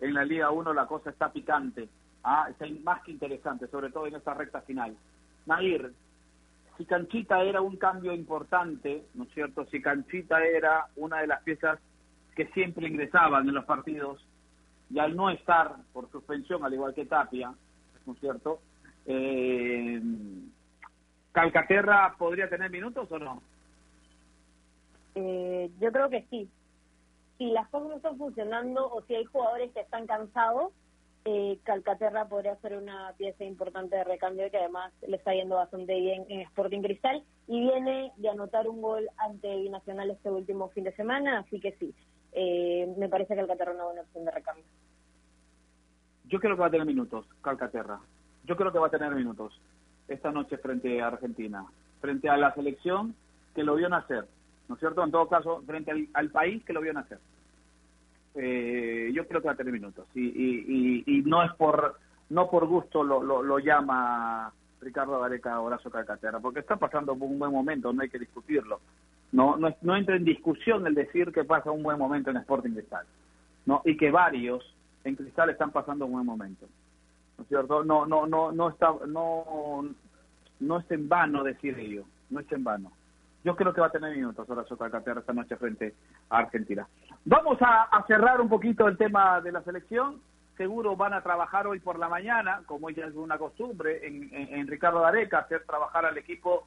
en la Liga 1 la cosa está picante, ¿ah? está más que interesante, sobre todo en esta recta final. Nair, si Canchita era un cambio importante, ¿no es cierto? Si Canchita era una de las piezas que siempre ingresaban en los partidos, y al no estar por suspensión, al igual que Tapia, ¿no es cierto? Eh, ¿Calcaterra podría tener minutos o no? Eh, yo creo que sí. Si las cosas no están funcionando o si hay jugadores que están cansados, eh, Calcaterra podría ser una pieza importante de recambio que además le está yendo bastante bien en Sporting Cristal y viene de anotar un gol ante Binacional este último fin de semana, así que sí, eh, me parece que Calcaterra es una buena opción de recambio. Yo creo que va a tener minutos, Calcaterra. Yo creo que va a tener minutos esta noche frente a Argentina, frente a la selección que lo vio nacer, ¿no es cierto? En todo caso, frente al, país que lo vio nacer eh, yo creo que va a tener minutos y, y, y, no es por no por gusto lo, lo, lo llama Ricardo Gareca Horacio Calcaterra, porque está pasando un buen momento, no hay que discutirlo. No, no, no entra en discusión el decir que pasa un buen momento en Sporting Cristal, no y que varios en Cristal están pasando un buen momento, ¿no es cierto? No, no, no, no está, no, no es en vano decir ello, no es en vano. Yo creo que va a tener minutos Horacio Calcaterra esta noche frente a Argentina. Vamos a, cerrar un poquito el tema de la selección. Seguro van a trabajar hoy por la mañana, como ya es una costumbre en, Ricardo Dareca, hacer trabajar al equipo,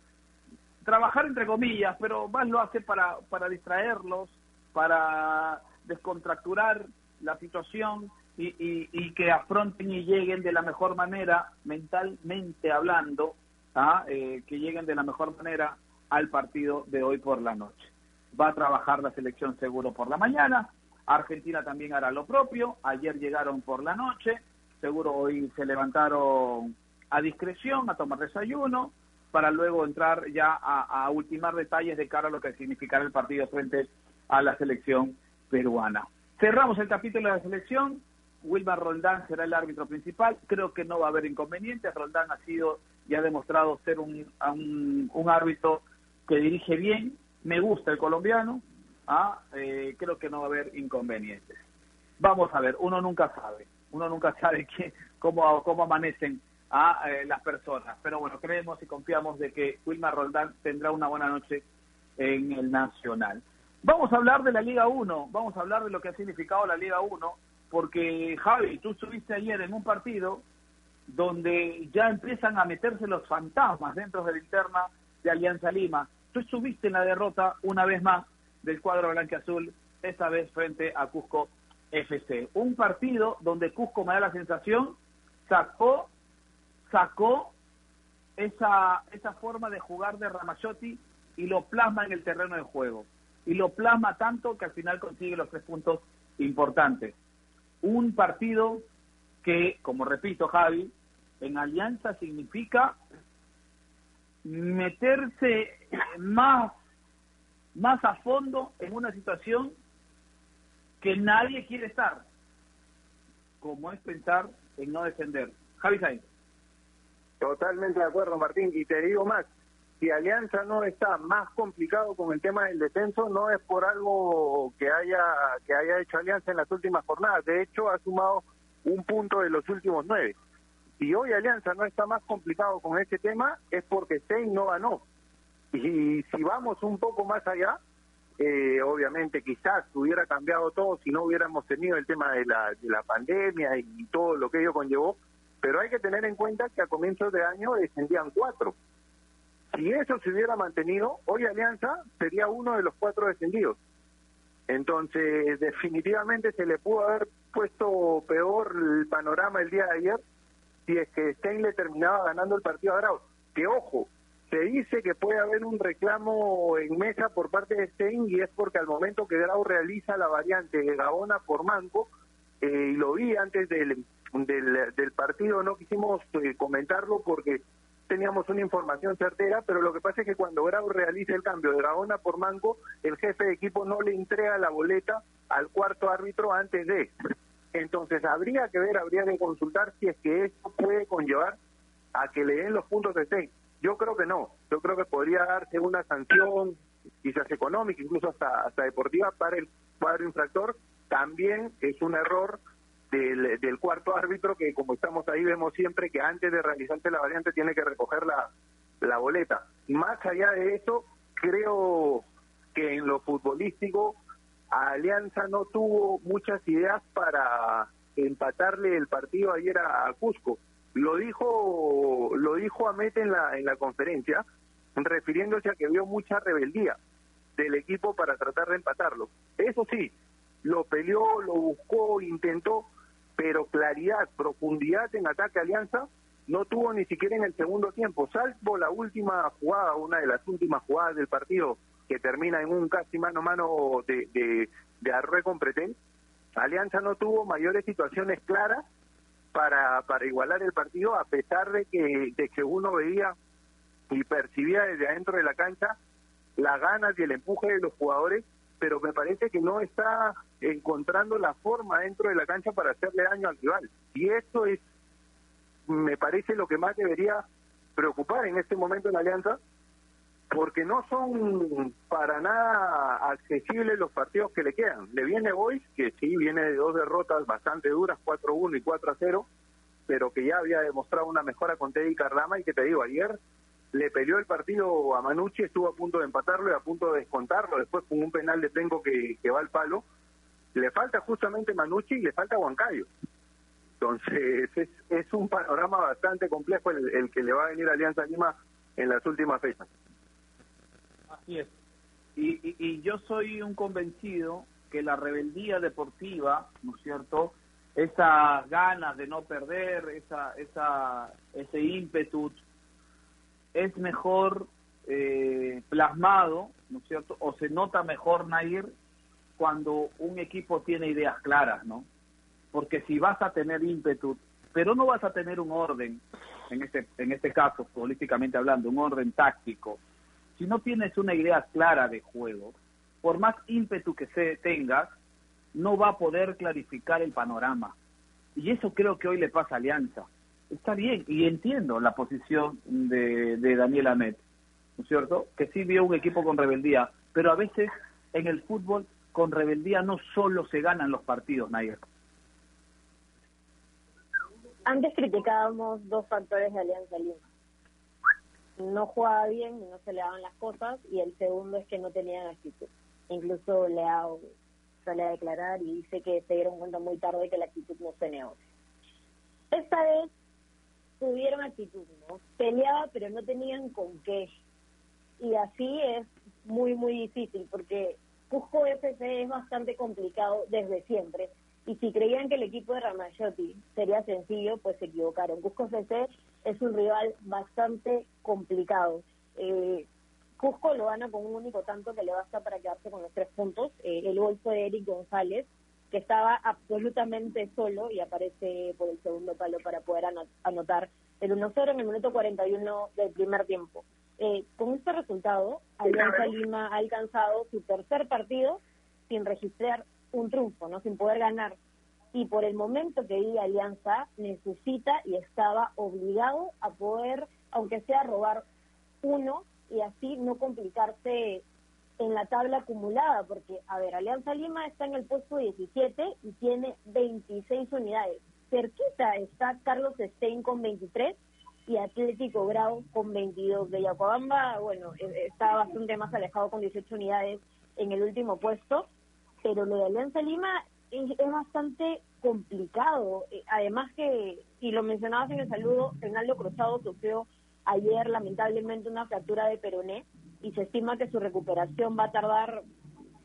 trabajar entre comillas, pero más lo hace para, para distraerlos, para descontracturar la situación y, y, que afronten y lleguen de la mejor manera, mentalmente hablando, ¿ah? eh, que lleguen de la mejor manera al partido de hoy por la noche. Va a trabajar la selección seguro por la mañana, Argentina también hará lo propio, ayer llegaron por la noche, seguro hoy se levantaron a discreción, a tomar desayuno, para luego entrar ya a, ultimar detalles de cara a lo que significará el partido frente a la selección peruana. Cerramos el capítulo de la selección, Wilmar Roldán será el árbitro principal, creo que no va a haber inconvenientes, Roldán ha sido y ha demostrado ser un, un árbitro que dirige bien, me gusta el colombiano, ¿ah? Eh, creo que no va a haber inconvenientes. Vamos a ver, uno nunca sabe, uno nunca sabe qué, cómo, cómo amanecen a eh, las personas, pero bueno, creemos y confiamos de que Wilmar Roldán tendrá una buena noche en el Nacional. Vamos a hablar de la Liga 1, vamos a hablar de lo que ha significado la Liga 1, porque Javi, tú estuviste ayer en un partido donde ya empiezan a meterse los fantasmas dentro de la interna de Alianza Lima. Tú estuviste en la derrota una vez más del cuadro blanque-azul, esta vez frente a Cusco FC. Un partido donde Cusco me da la sensación sacó, sacó esa, esa forma de jugar de Ramachotti y lo plasma en el terreno de juego. Y lo plasma tanto que al final consigue los tres puntos importantes. Un partido que, como repito, Javi, en Alianza significa meterse más, más a fondo en una situación que nadie quiere estar, como es pensar en no defender. Javi Sainz. Totalmente de acuerdo, Martín. Y te digo más, si Alianza no está más complicado con el tema del descenso, no es por algo que haya, que haya hecho Alianza en las últimas jornadas. De hecho, ha sumado un punto de los últimos nueve. Si hoy Alianza no está más complicado con este tema, es porque Stein no ganó. Y si vamos un poco más allá, eh, obviamente quizás hubiera cambiado todo si no hubiéramos tenido el tema de la, de la pandemia y todo lo que ello conllevó, pero hay que tener en cuenta que a comienzos de año descendían cuatro. Si eso se hubiera mantenido, hoy Alianza sería uno de los cuatro descendidos. Entonces, definitivamente se le pudo haber puesto peor el panorama el día de ayer si es que Stein le terminaba ganando el partido a Grau. Que ojo, se dice que puede haber un reclamo en mesa por parte de Stein y es porque al momento que Grau realiza la variante de Gaona por Manco, eh, y lo vi antes del, del, del partido, no quisimos eh, comentarlo porque teníamos una información certera, pero lo que pasa es que cuando Grau realiza el cambio de Gaona por Manco, el jefe de equipo no le entrega la boleta al cuarto árbitro antes de. Entonces habría que ver, habría que consultar si es que esto puede conllevar a que le den los puntos de Stein. Yo creo que no. Yo creo que podría darse una sanción, quizás económica, incluso hasta, hasta deportiva, para el cuadro infractor. También es un error del, del cuarto árbitro que, como estamos ahí, vemos siempre que antes de realizarse la variante tiene que recoger la, la boleta. Más allá de eso, creo que en lo futbolístico Alianza no tuvo muchas ideas para empatarle el partido ayer a, Cusco. Lo dijo lo dijo Amet en la en la conferencia, refiriéndose a que vio mucha rebeldía del equipo para tratar de empatarlo. Eso sí, lo peleó, lo buscó, intentó, pero claridad, profundidad en ataque Alianza no tuvo ni siquiera en el segundo tiempo, salvo la última jugada, una de las últimas jugadas del partido que termina en un casi mano a mano de, de, de Arrué con Pretén. Alianza no tuvo mayores situaciones claras para, para igualar el partido, a pesar de que, de que uno veía y percibía desde adentro de la cancha las ganas y el empuje de los jugadores, pero me parece que no está encontrando la forma dentro de la cancha para hacerle daño al rival. Y esto es, me parece, lo que más debería preocupar en este momento en la Alianza, porque no son para nada accesibles los partidos que le quedan. Le viene hoy, que sí viene de dos derrotas bastante duras, 4-1 y 4-0, pero que ya había demostrado una mejora con Teddy Carlama y que te digo, ayer le peleó el partido a Manucci, estuvo a punto de empatarlo y a punto de descontarlo, después con un penal de Tengo que, que va al palo. Le falta justamente Manucci y le falta Huancayo. Entonces es, es un panorama bastante complejo el, el que le va a venir a Alianza Lima en las últimas fechas. Así es. Y, y, yo soy un convencido que la rebeldía deportiva, ¿no es cierto? Esas ganas de no perder, esa, esa, ese ímpetu, es mejor eh, plasmado, ¿no es cierto? O se nota mejor, Nair, cuando un equipo tiene ideas claras, ¿no? Porque si vas a tener ímpetu, pero no vas a tener un orden, en este, en este caso, políticamente hablando, un orden táctico, si no tienes una idea clara de juego, por más ímpetu que se tengas, no va a poder clarificar el panorama. Y eso creo que hoy le pasa a Alianza. Está bien, y entiendo la posición de, de Daniel Amet, ¿no es cierto? Que sí vio un equipo con rebeldía, pero a veces en el fútbol con rebeldía no solo se ganan los partidos, Nayer. Antes criticábamos dos factores de Alianza Lima no jugaba bien y no se le daban las cosas y el segundo es que no tenían actitud. Incluso Leao sale a declarar y dice que se dieron cuenta muy tarde que la actitud no se negocia. Esta vez tuvieron actitud, ¿no? Peleaba pero no tenían con qué. Y así es muy, muy difícil porque Cusco FC es bastante complicado desde siempre. Y si creían que el equipo de Ramayotti sería sencillo, pues se equivocaron. Cusco FC es un rival bastante complicado. Eh, Cusco lo gana con un único tanto que le basta para quedarse con los tres puntos. Eh, el gol fue de Eric González, que estaba absolutamente solo y aparece por el segundo palo para poder anotar el 1-0 en el minuto 41 del primer tiempo. Eh, con este resultado, Alianza Lima ha alcanzado su tercer partido sin registrar un triunfo, no sin poder ganar y por el momento que vive Alianza necesita y estaba obligado a poder, aunque sea robar uno y así no complicarse en la tabla acumulada, porque, a ver, Alianza Lima está en el puesto 17 y tiene 26 unidades. Cerquita está Carlos Stein con 23 y Atlético Grau con 22. De Yacobamba, bueno, e-, está bastante más alejado con 18 unidades en el último puesto, pero lo de Alianza Lima es, bastante complicado. Eh, además que, y lo mencionabas en el saludo, Reinaldo Cruzado sufrió ayer lamentablemente una fractura de peroné y se estima que su recuperación va a tardar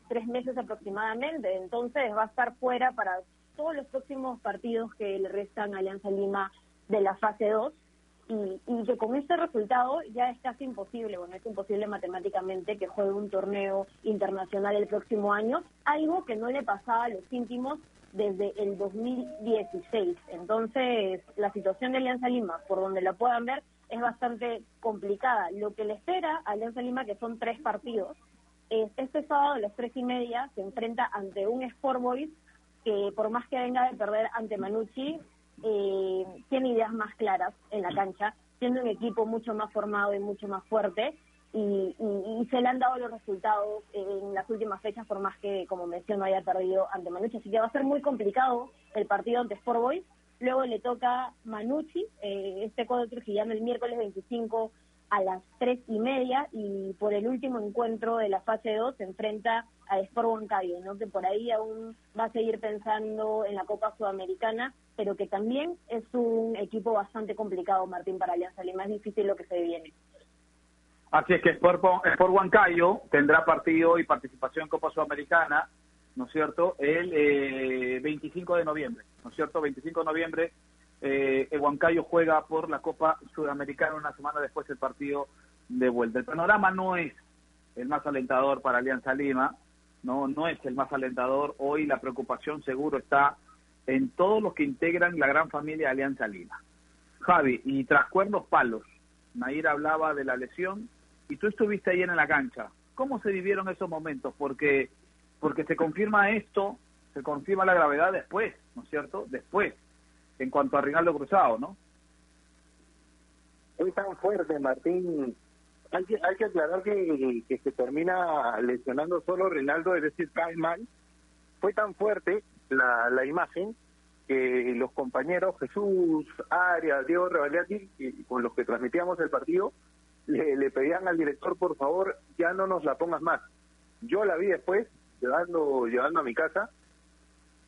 tres meses aproximadamente, entonces va a estar fuera para todos los próximos partidos que le restan a Alianza Lima de la fase 2 y, y, que con este resultado ya es casi imposible, bueno, es imposible matemáticamente que juegue un torneo internacional el próximo año, algo que no le pasaba a los íntimos desde el 2016. Entonces, la situación de Alianza Lima, por donde la puedan ver, es bastante complicada. Lo que le espera a Alianza Lima, que son tres partidos, es este sábado a las tres y media se enfrenta ante un Sport Boys que por más que venga de perder ante Manucci, eh, tiene ideas más claras en la cancha, siendo un equipo mucho más formado y mucho más fuerte. Y, y, se le han dado los resultados en las últimas fechas, por más que, como menciono, haya perdido ante Manucci. Así que va a ser muy complicado el partido ante Sport Boys. Luego le toca Manucci, eh, este cuadro trujillano, el miércoles 25 a las tres y media. Y por el último encuentro de la fase 2 se enfrenta a Sport Huancayo, ¿no? que por ahí aún va a seguir pensando en la Copa Sudamericana, pero que también es un equipo bastante complicado, Martín, para Alianza Lima. Es difícil lo que se viene. Así es que Sport, Sport Huancayo tendrá partido y participación en Copa Sudamericana, ¿no es cierto?, el eh, 25 de noviembre, ¿no es cierto?, 25 de noviembre, eh, Huancayo juega por la Copa Sudamericana una semana después del partido de vuelta. El panorama no es el más alentador para Alianza Lima, no, no es el más alentador. Hoy la preocupación seguro está en todos los que integran la gran familia de Alianza Lima. Javi, y tras cuernos palos, Nair hablaba de la lesión y tú estuviste ahí en la cancha. ¿Cómo se vivieron esos momentos? Porque, porque se confirma esto, se confirma la gravedad después, ¿no es cierto? Después, en cuanto a Rinaldo Cruzado, ¿no? Es tan fuerte, Martín, hay que, hay que aclarar que, que se termina lesionando solo Reinaldo, es decir, cae mal. Fue tan fuerte la, la imagen que los compañeros Jesús, Arias, Diego Revaliati, con los que transmitíamos el partido, le, le pedían al director, por favor, ya no nos la pongas más. Yo la vi después, llevando, llevando a mi casa,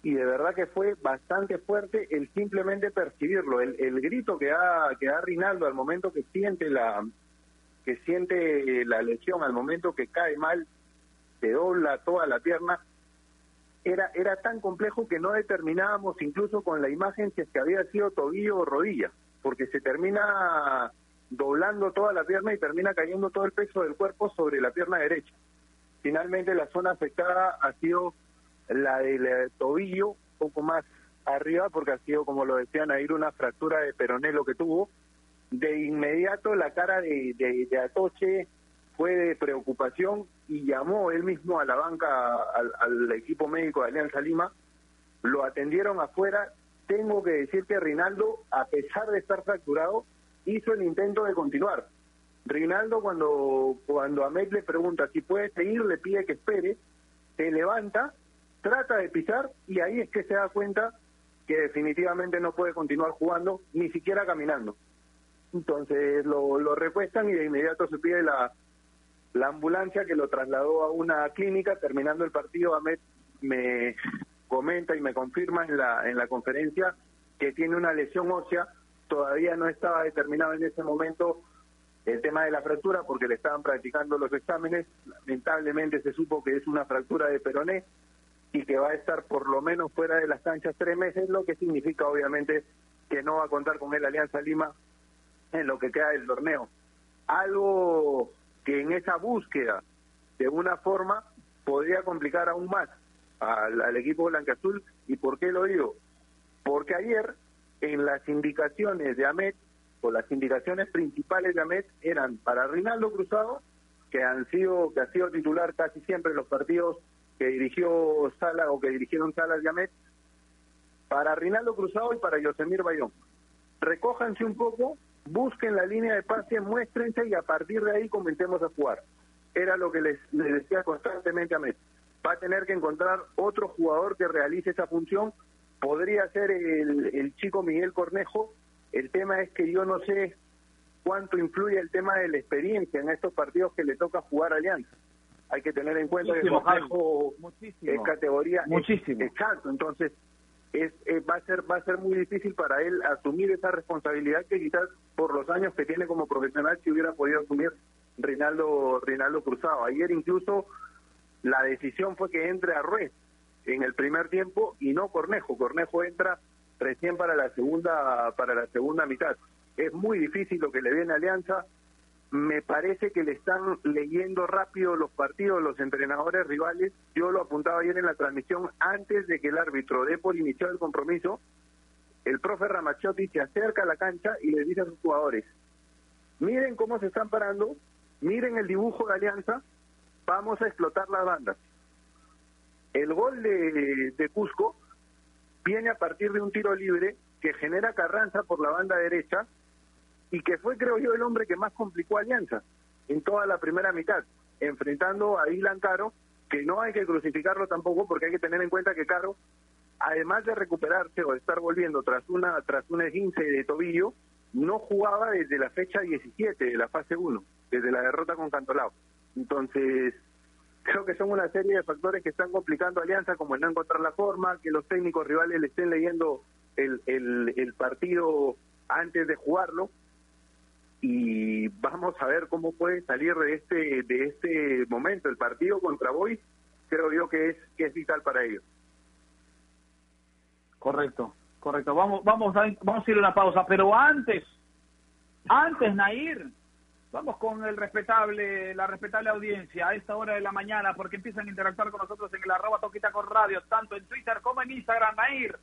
y de verdad que fue bastante fuerte el simplemente percibirlo, el, el grito que da, que da Rinaldo al momento que siente la, siente la lesión al momento que cae mal, se dobla toda la pierna, era, era tan complejo que no determinábamos incluso con la imagen si es que había sido tobillo o rodilla, porque se termina doblando toda la pierna y termina cayendo todo el peso del cuerpo sobre la pierna derecha. Finalmente la zona afectada ha sido la del tobillo, poco más arriba, porque ha sido, como lo decían, ahí una fractura de peroné lo que tuvo, de inmediato la cara de, de, Atoche fue de preocupación y llamó él mismo a la banca, al, equipo médico de Alianza Lima, lo atendieron afuera. Tengo que decir que Rinaldo, a pesar de estar fracturado, hizo el intento de continuar. Rinaldo cuando, cuando Ahmed le pregunta si puede seguir, le pide que espere, se levanta, trata de pisar y ahí es que se da cuenta que definitivamente no puede continuar jugando, ni siquiera caminando. Entonces lo, lo recuestan y de inmediato se pide la, la ambulancia que lo trasladó a una clínica. Terminando el partido, Ahmed me comenta y me confirma en la, en la conferencia que tiene una lesión ósea. Todavía no estaba determinado en ese momento el tema de la fractura porque le estaban practicando los exámenes. Lamentablemente se supo que es una fractura de peroné y que va a estar por lo menos fuera de las canchas tres meses, lo que significa obviamente que no va a contar con él Alianza Lima en lo que queda del torneo. Algo que en esa búsqueda, de una forma, podría complicar aún más al, al equipo blanca-azul. ¿Y por qué lo digo? Porque ayer, en las indicaciones de Amet, o las indicaciones principales de Amet, eran para Rinaldo Cruzado, que han sido, que ha sido titular casi siempre en los partidos que dirigió Sala o que dirigieron Salas y Amet, para Rinaldo Cruzado y para Yosemir Bayón. Recójanse un poco busquen la línea de pase, muéstrense y a partir de ahí comencemos a jugar. Era lo que les, decía constantemente a Messi. Va a tener que encontrar otro jugador que realice esa función. Podría ser el, el chico Miguel Cornejo. El tema es que yo no sé cuánto influye el tema de la experiencia en estos partidos que le toca jugar a Alianza. Hay que tener en cuenta que Cornejo es categoría. Muchísimo. exacto, entonces es, eh, va a ser va a ser muy difícil para él asumir esa responsabilidad que quizás por los años que tiene como profesional si hubiera podido asumir Rinaldo Cruzado. Ayer incluso la decisión fue que entre a Ruiz en el primer tiempo y no Cornejo. Cornejo entra recién para la segunda para la segunda mitad. Es muy difícil lo que le viene Alianza. Me parece que le están leyendo rápido los partidos los entrenadores rivales. Yo lo apuntaba ayer en la transmisión antes de que el árbitro dé por iniciado el compromiso. El profe Ramachotti se acerca a la cancha y le dice a sus jugadores, miren cómo se están parando, miren el dibujo de Alianza, vamos a explotar las bandas. El gol de, de Cusco viene a partir de un tiro libre que genera Carranza por la banda derecha y que fue, creo yo, el hombre que más complicó a Alianza en toda la primera mitad, enfrentando a Islan Caro, que no hay que crucificarlo tampoco porque hay que tener en cuenta que Caro, además de recuperarse o de estar volviendo tras una tras un esguince de tobillo, no jugaba desde la fecha 17 de la fase 1, desde la derrota con Cantolao. Entonces, creo que son una serie de factores que están complicando a Alianza, como el no encontrar la forma, que los técnicos rivales le estén leyendo el, el, el partido antes de jugarlo y vamos a ver cómo puede salir de este de este momento. El partido contra Boys creo yo que es que es vital para ellos. Correcto correcto. Vamos vamos a, vamos a ir a una pausa pero antes antes Nair vamos con el respetable la respetable audiencia a esta hora de la mañana porque empiezan a interactuar con nosotros en el arroba toquita con radio tanto en Twitter como en Instagram. Nair.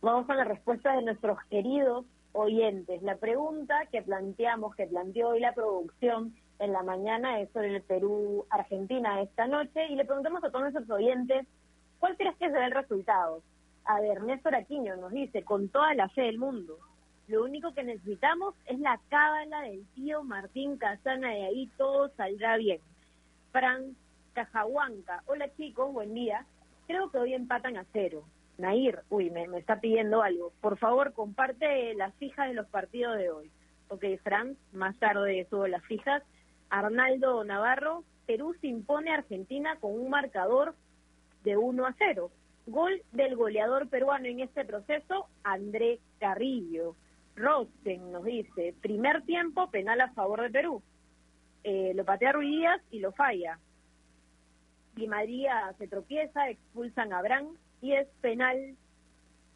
Vamos a la respuesta de nuestros queridos oyentes. La pregunta que planteamos, que planteó hoy la producción en la mañana es sobre el Perú-Argentina esta noche y le preguntamos a todos nuestros oyentes, ¿cuál crees que será el resultado? A ver, Néstor Aquino nos dice, con toda la fe del mundo, lo único que necesitamos es la cábala del tío Martín Casana y ahí todo saldrá bien. Fran Cajahuanca, hola chicos, buen día. Creo que hoy empatan a cero. Nair, uy, me, está pidiendo algo. Por favor, comparte las fijas de los partidos de hoy. Ok, Fran, más tarde subo las fijas. Arnaldo Navarro, Perú se impone a Argentina con un marcador de 1 a 0. Gol del goleador peruano en este proceso, André Carrillo. Rosten nos dice, primer tiempo penal a favor de Perú. Eh, lo patea Ruiz y lo falla. Y María se tropieza, expulsan a Abraham, y es penal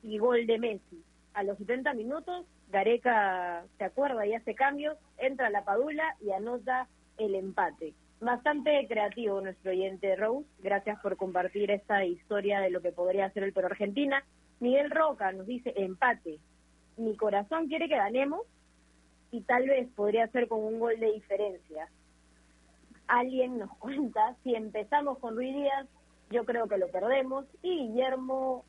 y gol de Messi. A los 70 minutos, Gareca se acuerda y hace cambios, entra la Padula y anota el empate. Bastante creativo nuestro oyente Rose, gracias por compartir esta historia de lo que podría ser el Perú Argentina. Miguel Roca nos dice empate. Mi corazón quiere que ganemos y tal vez podría ser con un gol de diferencia. Alguien nos cuenta si empezamos con Ruiz Díaz, yo creo que lo perdemos. Y Guillermo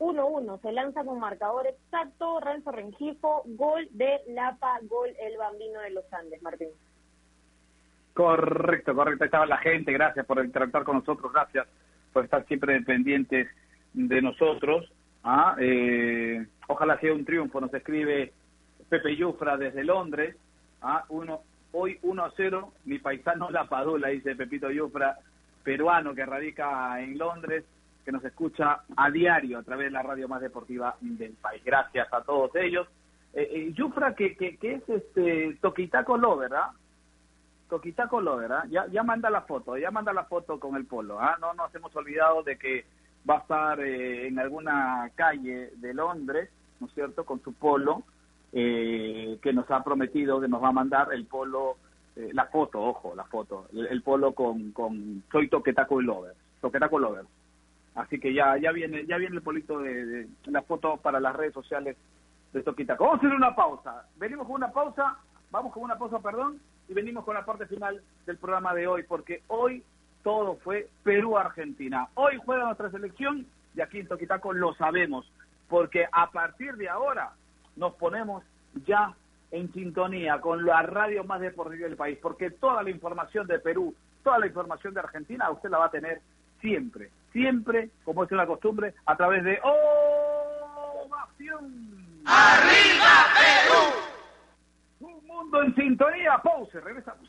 1-1, se lanza con marcador exacto, Renzo Rengifo, gol de Lapa, gol el bambino de los Andes, Martín. Correcto, correcto, estaba la gente, gracias por interactuar con nosotros, gracias por estar siempre dependientes de nosotros. ¿ah? Eh, ojalá sea un triunfo, nos escribe Pepe Yufra desde Londres, ¿ah? Uno, hoy 1 a 0, mi paisano La Padula, dice Pepito Yufra, peruano que radica en Londres, que nos escucha a diario a través de la radio más deportiva del país. Gracias a todos ellos. Eh, eh, Yufra, que, que, que, es este Toquitaco Lover, ¿verdad? Toquitaco Lover, ¿verdad? Ya, ya manda la foto, ya manda la foto con el polo, ¿ah? No nos hemos olvidado de que va a estar eh, en alguna calle de Londres, ¿no es cierto?, con su polo, eh, que nos ha prometido que nos va a mandar el polo eh, la foto, ojo, la foto, el, polo con, con soy Toquetaco y Lover, Toquetaco Lover. Así que ya ya viene ya viene el polito de, de, la foto para las redes sociales de Toquetaco. Vamos a hacer una pausa. Venimos con una pausa, vamos con una pausa, perdón, y venimos con la parte final del programa de hoy, porque hoy todo fue Perú-Argentina. Hoy juega nuestra selección y aquí en Toquitaco lo sabemos, porque a partir de ahora nos ponemos ya en sintonía con la radio más deportiva del país, porque toda la información de Perú, toda la información de Argentina, usted la va a tener siempre, siempre, como es una costumbre, a través de Ovación. ¡Arriba Perú! Un mundo en sintonía, pause, regresamos.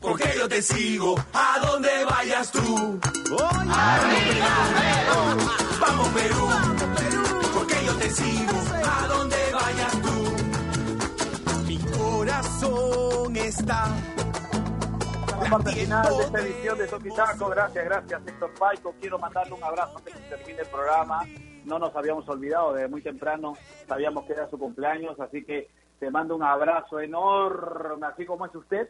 porque yo te sigo a donde vayas tú. Vamos Perú, porque yo te sigo a donde vayas tú. Mi corazón está. La parte final de esta edición de Toquitaco. Gracias, gracias, Héctor Paico. Quiero mandarle un abrazo antes que termine el programa. No nos habíamos olvidado, desde muy temprano sabíamos que era su cumpleaños, así que te mando un abrazo enorme, así como es usted,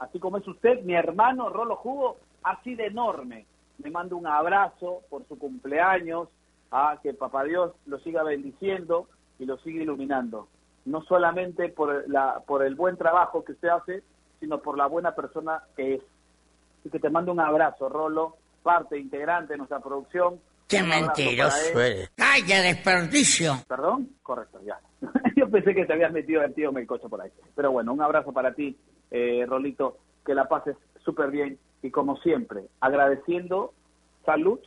así como es usted, mi hermano Rolo Jugo, así de enorme. Me mando un abrazo por su cumpleaños, a que Papá Dios lo siga bendiciendo y lo siga iluminando. No solamente por, la, por el buen trabajo que usted hace, sino por la buena persona que es. Así que te mando un abrazo, Rolo, parte integrante de nuestra producción. ¡Qué mentiroso eres! ¡Ay, qué desperdicio! ¿Perdón? Correcto, ya. Yo pensé que te habías metido el tío Melcocho por ahí. Pero bueno, un abrazo para ti, eh, Rolito, que la pases súper bien y como siempre, agradeciendo salud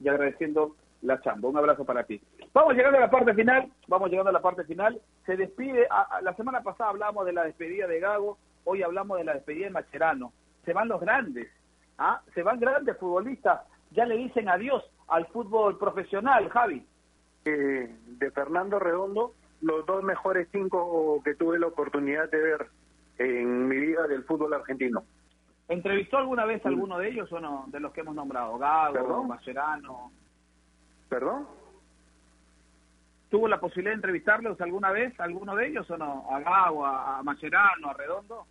y agradeciendo la chamba. Un abrazo para ti. Vamos llegando a la parte final, vamos llegando a la parte final. Se despide, a- la semana pasada hablamos de la despedida de Gago, hoy hablamos de la despedida de Macherano. Se van los grandes, ¿ah? Se van grandes futbolistas, ya le dicen adiós al fútbol profesional, Javi. Eh, de Fernando Redondo, los dos mejores cinco que tuve la oportunidad de ver en mi vida del fútbol argentino. ¿Entrevistó alguna vez a alguno de ellos o no? De los que hemos nombrado, Gago, ¿Perdón? Mascherano. ¿Perdón? ¿Tuvo la posibilidad de entrevistarlos alguna vez, alguno de ellos o no? ¿A Gago, a, a Mascherano, a Redondo?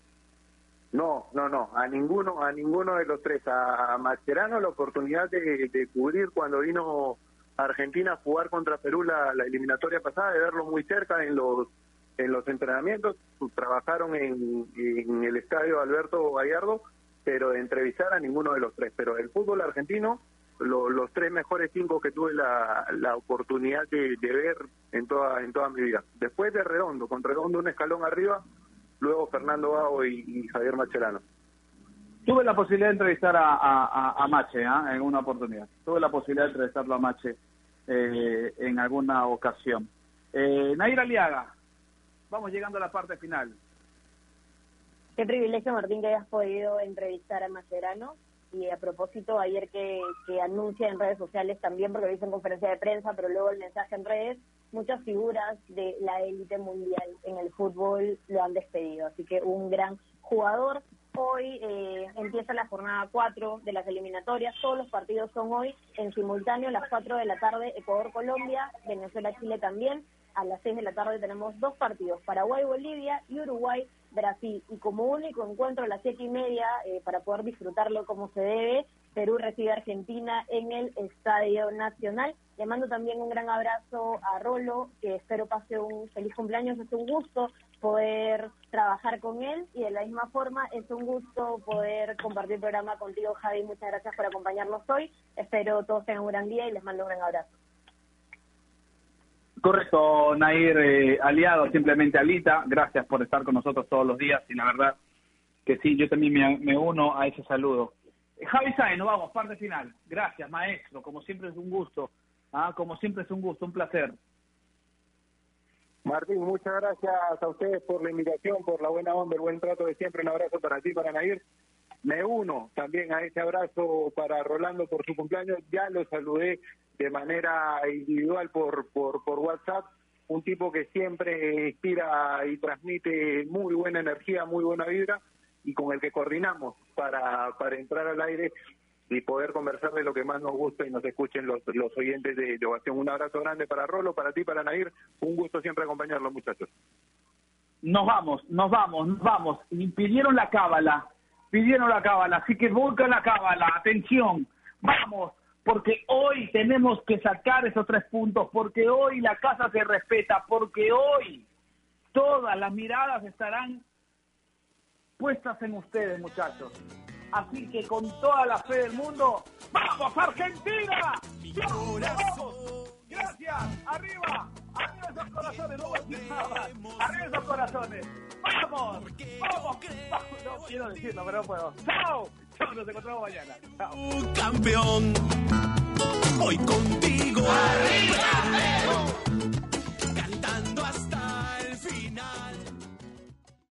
No, no, no, a ninguno, a ninguno de los tres. A, a Mascherano la oportunidad de, de cubrir cuando vino Argentina a jugar contra Perú la, la eliminatoria pasada, de verlo muy cerca en los en los entrenamientos. Trabajaron en, el estadio Alberto Gallardo, pero de entrevistar a ninguno de los tres. Pero el fútbol argentino, lo- los tres mejores cinco que tuve la, la oportunidad de, ver en toda en toda mi vida. Después de Redondo, con Redondo un escalón arriba, luego Fernando Gago y, Javier Macherano. Tuve la posibilidad de entrevistar a, a, a- a Mache ¿ah? en una oportunidad. Tuve la posibilidad de entrevistarlo a Mache eh, en alguna ocasión. Eh, Nair Aliaga, vamos llegando a la parte final. Qué privilegio, Martín, que hayas podido entrevistar a Mascherano. Y a propósito, ayer que, que anuncia en redes sociales también, porque lo hizo en conferencia de prensa, pero luego el mensaje en redes, muchas figuras de la élite mundial en el fútbol lo han despedido. Así que un gran jugador. Hoy eh, empieza la jornada 4 de las eliminatorias. Todos los partidos son hoy en simultáneo, las 4 de la tarde, Ecuador-Colombia, Venezuela-Chile también. A las 6 de la tarde tenemos dos partidos, Paraguay-Bolivia y Uruguay-Brasil. Y como único encuentro a las 7 y media, eh, para poder disfrutarlo como se debe, Perú recibe a Argentina en el Estadio Nacional. Le mando también un gran abrazo a Rolo, que espero pase un feliz cumpleaños. Es un gusto poder trabajar con él y de la misma forma es un gusto poder compartir el programa contigo, Javi. Muchas gracias por acompañarnos hoy. Espero todos tengan un gran día y les mando un gran abrazo. Correcto, Nair, eh, aliado, simplemente Alita, gracias por estar con nosotros todos los días y la verdad que sí, yo también me, uno a ese saludo. Javi Sáenz, nos vamos, parte final. Gracias, maestro, como siempre es un gusto, ah, como siempre es un gusto, un placer. Martín, muchas gracias a ustedes por la invitación, por la buena onda, el buen trato de siempre. Un abrazo para ti, para Nair. Me uno también a ese abrazo para Rolando por su cumpleaños. Ya lo saludé de manera individual por, por, WhatsApp, un tipo que siempre inspira y transmite muy buena energía, muy buena vibra y con el que coordinamos para, para entrar al aire y poder conversar de lo que más nos gusta y nos escuchen los, los oyentes de, de Ovación. Un abrazo grande para Rolo, para ti, para Nair. Un gusto siempre acompañarlos, muchachos. Nos vamos, nos vamos, nos vamos. Y pidieron la cábala, pidieron la cábala, así que busca la cábala, atención, vamos, porque hoy tenemos que sacar esos tres puntos, porque hoy la casa se respeta, porque hoy todas las miradas estarán puestas en ustedes, muchachos. Así que con toda la fe del mundo, ¡vamos Argentina! ¡Vamos! Gracias, arriba, arriba esos corazones, no voy a. Arriba esos corazones. ¡Vamos! ¡Vamos! No quiero decirlo, pero no puedo. ¡Chao! ¡Chao! Nos encontramos mañana. ¡Chao! campeón. Voy contigo. ¡Arriba, Perú!